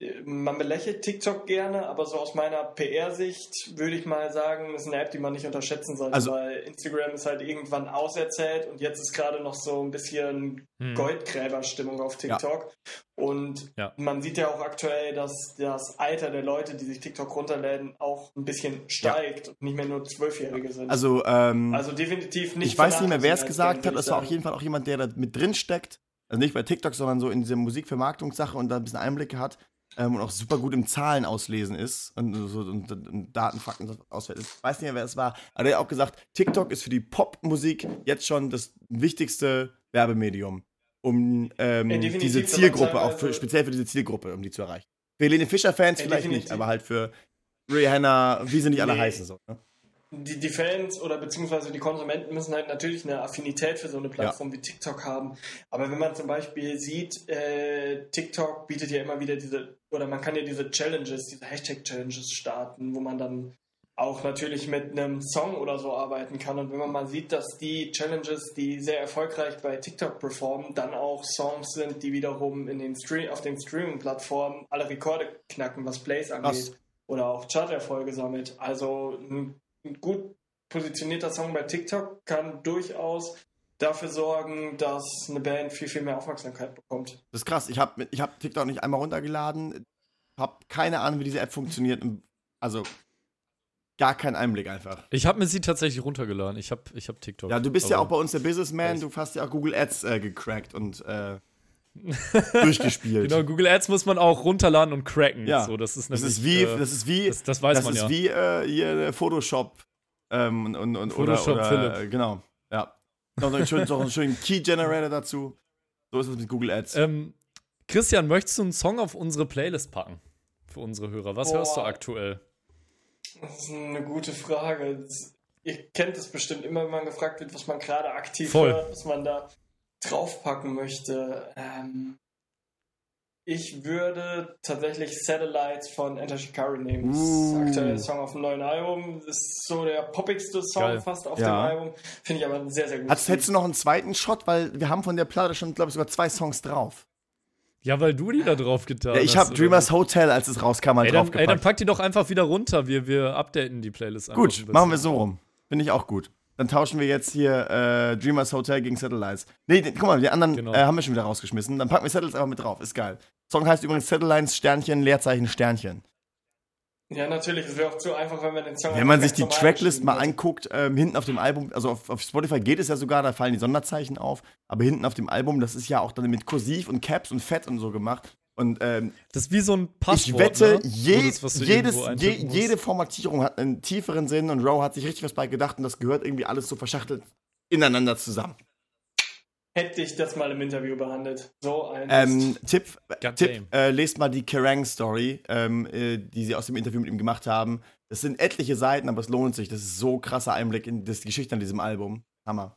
äh, man belächelt TikTok gerne, aber so aus meiner PR-Sicht würde ich mal sagen, ist eine App, die man nicht unterschätzen sollte, also, weil Instagram ist halt irgendwann auserzählt und jetzt ist gerade noch so ein bisschen hm. Goldgräberstimmung auf TikTok. Ja. Und ja. man sieht ja auch aktuell, dass das Alter der Leute, die sich TikTok runterladen, auch ein bisschen steigt ja. und nicht mehr nur Zwölfjährige sind. Also, ähm, also definitiv nicht. Ich weiß nicht mehr, wer es gesagt hat. Das war auf jeden Fall auch jemand, der da mit drin steckt also nicht bei TikTok, sondern so in diese Musikvermarktungssache und da ein bisschen Einblicke hat ähm, und auch super gut im Zahlen auslesen ist und, so, und, und Daten, Fakten auswertet. Ich weiß nicht mehr, wer es war, aber der hat auch gesagt, TikTok ist für die Popmusik jetzt schon das wichtigste Werbemedium, um ähm, ja, diese Zielgruppe, auch für, speziell für diese Zielgruppe, um die zu erreichen. Für Helene Fischer-Fans Ey, vielleicht nicht, aber halt für Rihanna, wie sie nicht alle Nee. heißen. So, ne? Die, die Fans oder beziehungsweise die Konsumenten müssen halt natürlich eine Affinität für so eine Plattform wie TikTok haben. Aber wenn man zum Beispiel sieht, äh, TikTok bietet ja immer wieder diese, oder man kann ja diese Challenges, diese Hashtag-Challenges starten, wo man dann auch natürlich mit einem Song oder so arbeiten kann. Und wenn man mal sieht, dass die Challenges, die sehr erfolgreich bei TikTok performen, dann auch Songs sind, die wiederum in den Stream, auf den Streaming-Plattformen alle Rekorde knacken, was Plays angeht Krass. oder auch Charterfolge sammelt. Also ein, ein gut positionierter Song bei TikTok kann durchaus dafür sorgen, dass eine Band viel, viel mehr Aufmerksamkeit bekommt. Das ist krass. Ich habe ich hab TikTok nicht einmal runtergeladen. Habe keine Ahnung, wie diese App funktioniert. Also gar keinen Einblick einfach. Ich habe mir sie tatsächlich runtergeladen. Ich habe ich hab TikTok. Ja, du bist ja auch bei uns der Businessman. Du hast ja auch Google Ads äh, gecrackt und äh, durchgespielt. Genau, Google Ads muss man auch runterladen und cracken. Ja. So, das ist Das ist wie, äh, das ist wie, das, das weiß das man ist ja. wie äh, hier Photoshop ähm, und, und, und Photoshop oder, oder Philipp. genau. Ja. Noch einen schönen, noch einen schönen Key Generator dazu. So ist es mit Google Ads. Ähm, Christian, möchtest du einen Song auf unsere Playlist packen? Für unsere Hörer. Was Boah. hörst du aktuell? Das ist eine gute Frage. Das, ihr kennt es bestimmt immer, wenn man gefragt wird, was man gerade aktiv Voll. hört, was man da draufpacken möchte. Ähm, ich würde tatsächlich Satellites von Enter Shikari nehmen. Das ist Uh. der aktuelle Song auf dem neuen Album. Das ist so der poppigste Song Geil. fast auf Ja. dem Album. Finde ich aber ein sehr, sehr gut. Hast, hättest du noch einen zweiten Shot? Weil wir haben von der Platte schon, glaube ich, sogar zwei Songs drauf. Ja, weil du die da drauf getan Ja, ich hast. habe Dreamers? Hotel, als es rauskam, mal Ey dann, ey, dann draufgepackt. pack die doch einfach wieder runter. Wir, wir updaten die Playlist einfach ein Gut, machen wir so rum. Finde ich auch gut. Dann tauschen wir jetzt hier äh, Dreamers Hotel gegen Satellites. Nee, die, guck mal, die anderen Genau. äh, haben wir schon wieder rausgeschmissen. Dann packen wir Satellites einfach mit drauf. Ist geil. Song heißt übrigens Satellites Sternchen, Leerzeichen Sternchen. Ja, natürlich. Es wäre auch zu einfach, wenn man den Song Wenn man sich die Tracklist mal anguckt, ähm, hinten auf dem Album, also auf, auf Spotify geht es ja sogar, da fallen die Sonderzeichen auf, aber hinten auf dem Album, das ist ja auch dann mit Kursiv und Caps und Fett und so gemacht. Und ähm, Das ist wie so ein Passwort. ich wette, ne? je, das, jedes, je, jede Formatierung hat einen tieferen Sinn und Row hat sich richtig was bei gedacht und das gehört irgendwie alles so verschachtelt ineinander zusammen. Hätte ich das mal im Interview behandelt. So ein. Ähm, Tipp, God Tipp äh, lest mal die Kerrang-Story, ähm, äh, die sie aus dem Interview mit ihm gemacht haben. Das sind etliche Seiten, aber es lohnt sich. Das ist so ein krasser Einblick in das, die Geschichte an diesem Album. Hammer.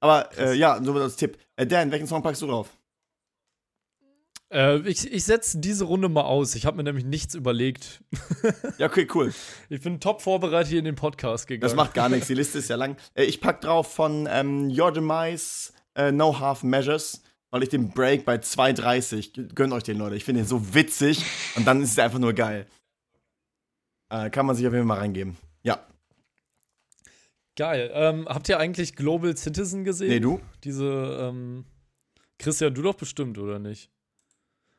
Aber äh, ja, so als Tipp. Äh, Dan, welchen Song packst du drauf? Äh, ich ich setze diese Runde mal aus. Ich habe mir nämlich nichts überlegt. Ja, okay, cool. Ich bin top vorbereitet hier in den Podcast gegangen. Das macht gar nichts. Die Liste ist ja lang. Äh, ich pack drauf von ähm, Your Demise, äh, No Half Measures, weil ich den Break bei 2,30. Gönnt euch den, Leute. Ich finde den so witzig und dann ist es einfach nur geil. Äh, kann man sich auf jeden Fall mal reingeben. Ja. Geil. Ähm, habt ihr eigentlich Global Citizen gesehen? Nee, du? Diese, ähm, Christian, du doch bestimmt, oder nicht?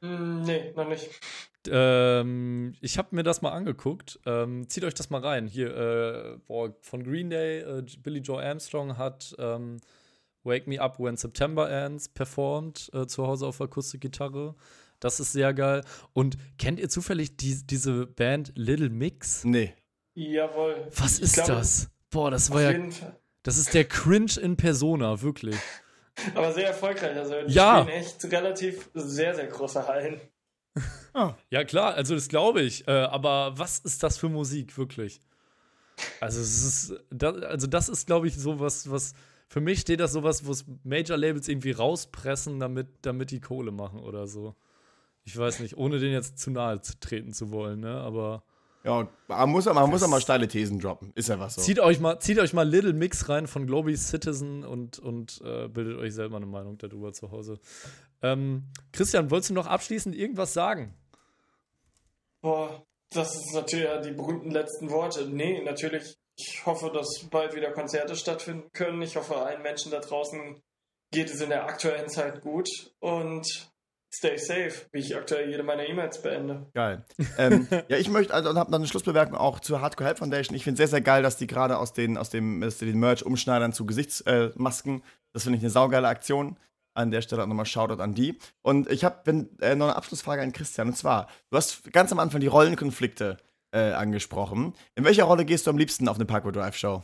Hm, nee, noch nicht. Ähm, ich habe mir das mal angeguckt. Ähm, zieht euch das mal rein. Hier, äh, boah, von Green Day, äh, Billy Joe Armstrong hat ähm, Wake Me Up When September Ends performt, äh, zu Hause auf Akustikgitarre. Das ist sehr geil. Und kennt ihr zufällig die, diese Band Little Mix? Nee. Jawohl. Was ist glaube, das? Boah, das war ja. Das ist der Cringe in Persona, wirklich. Aber sehr erfolgreich. Also, die Ja. spielen echt relativ sehr, sehr große Hallen. Ja, klar, also das glaube ich. Äh, aber was ist das für Musik, wirklich? Also, es ist, das, also das ist, glaube ich, sowas, was. Für mich steht das sowas, wo es Major-Labels irgendwie rauspressen, damit, damit die Kohle machen oder so. Ich weiß nicht, ohne den jetzt zu nahe zu treten zu wollen, ne? Aber Ja, man muss, man muss auch mal steile Thesen droppen. Ist ja was so. zieht, euch mal, zieht euch mal Little Mix rein von Global Citizen und, und äh, bildet euch selber eine Meinung darüber zu Hause. Ähm, Christian, wolltest du noch abschließend irgendwas sagen? Boah, das ist natürlich ja die berühmten letzten Worte. Nee, natürlich. Ich hoffe, dass bald wieder Konzerte stattfinden können. Ich hoffe, allen Menschen da draußen geht es in der aktuellen Zeit gut. Und stay safe, wie ich aktuell jede meiner E-Mails beende. Geil. ähm, ja, ich möchte, also und habe noch eine Schlussbemerkung auch zur Hardcore Help Foundation. Ich finde sehr, sehr geil, dass die gerade aus den, aus dem, die den Merch umschneidern zu Gesichtsmasken. Äh, das finde ich eine saugeile Aktion. An der Stelle auch nochmal Shoutout an die. Und ich habe äh, noch eine Abschlussfrage an Christian. Und zwar, du hast ganz am Anfang die Rollenkonflikte äh, angesprochen. In welcher Rolle gehst du am liebsten auf eine Parkour Drive Show?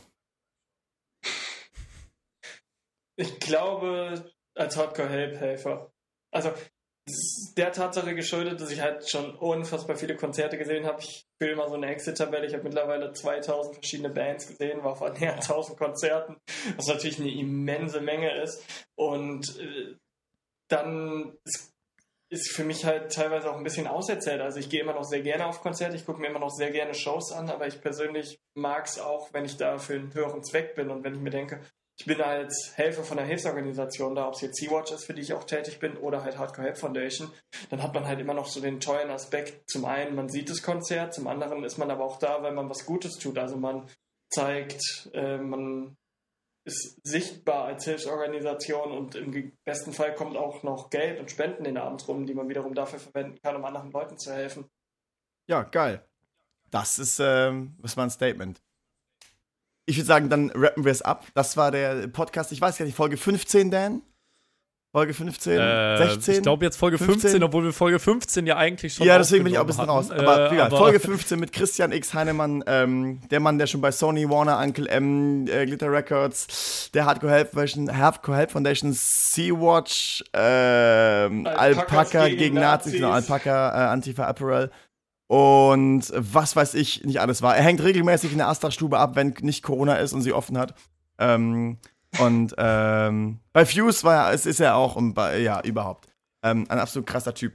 Ich glaube, als Hardcore-Help-Helfer. Also, der Tatsache geschuldet, dass ich halt schon unfassbar viele Konzerte gesehen habe. Ich will immer so eine Exit-Tabelle. Ich habe mittlerweile 2000 verschiedene Bands gesehen, war auf näher 1000 Konzerten, was natürlich eine immense Menge ist. Und äh, dann ist für mich halt teilweise auch ein bisschen auserzählt. Also ich gehe immer noch sehr gerne auf Konzerte, ich gucke mir immer noch sehr gerne Shows an, aber ich persönlich mag es auch, wenn ich da für einen höheren Zweck bin und wenn ich mir denke, ich bin als Helfer von einer Hilfsorganisation da, ob es jetzt Sea-Watch ist, für die ich auch tätig bin, oder halt Hardcore Help Foundation, dann hat man halt immer noch so den tollen Aspekt. Zum einen, man sieht das Konzert, zum anderen ist man aber auch da, weil man was Gutes tut. Also man zeigt, äh, man ist sichtbar als Hilfsorganisation und im besten Fall kommt auch noch Geld und Spenden in den Abend rum, die man wiederum dafür verwenden kann, um anderen Leuten zu helfen. Ja, geil. Das ist, ähm, das war ein Statement. Ich würde sagen, dann rappen wir es ab. Das war der Podcast, ich weiß gar nicht, Folge 15, Dan? Folge 15, äh, 16? Ich glaube jetzt Folge 15, 15, obwohl wir Folge 15 ja eigentlich schon Ja, deswegen bin ich auch ein bisschen hatten. raus. Aber, äh, aber Folge 15 mit Christian X. Heinemann, ähm, der Mann, der schon bei Sony, Warner, Uncle M, äh, Glitter Records, der Hardcore Help Foundation, Hardcore Help Foundation, Sea-Watch, äh, Alpaca gegen, gegen Nazis, Nazis. Genau, Alpaca, äh, Antifa Apparel und was weiß ich nicht alles war. Er hängt regelmäßig in der Astra-Stube ab, wenn nicht Corona ist und sie offen hat. Ähm, und ähm, bei Fuse war er, es ist er auch und bei, ja, überhaupt. Ähm, ein absolut krasser Typ.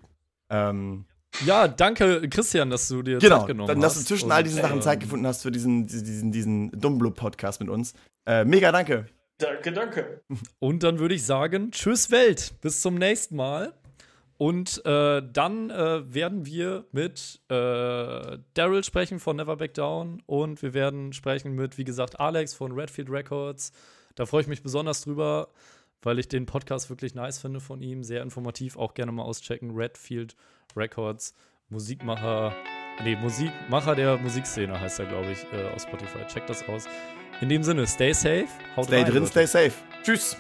Ähm, ja, danke, Christian, dass du dir genau, Zeit genommen dann, hast. Dass du zwischen und, all diesen Sachen Zeit gefunden hast für diesen, diesen, diesen Dummblub-Podcast mit uns. Äh, mega danke. Danke, danke. Und dann würde ich sagen, tschüss Welt, bis zum nächsten Mal. Und äh, dann äh, werden wir mit äh, Daryl sprechen von Never Back Down und wir werden sprechen mit, wie gesagt, Alex von Redfield Records. Da freue ich mich besonders drüber, weil ich den Podcast wirklich nice finde von ihm. Sehr informativ, auch gerne mal auschecken. Redfield Records, Musikmacher, nee, Musikmacher der Musikszene heißt er, glaube ich, äh, aus Spotify. Checkt das aus. In dem Sinne, stay safe. Haut stay rein, drin, Leute. stay safe. Tschüss.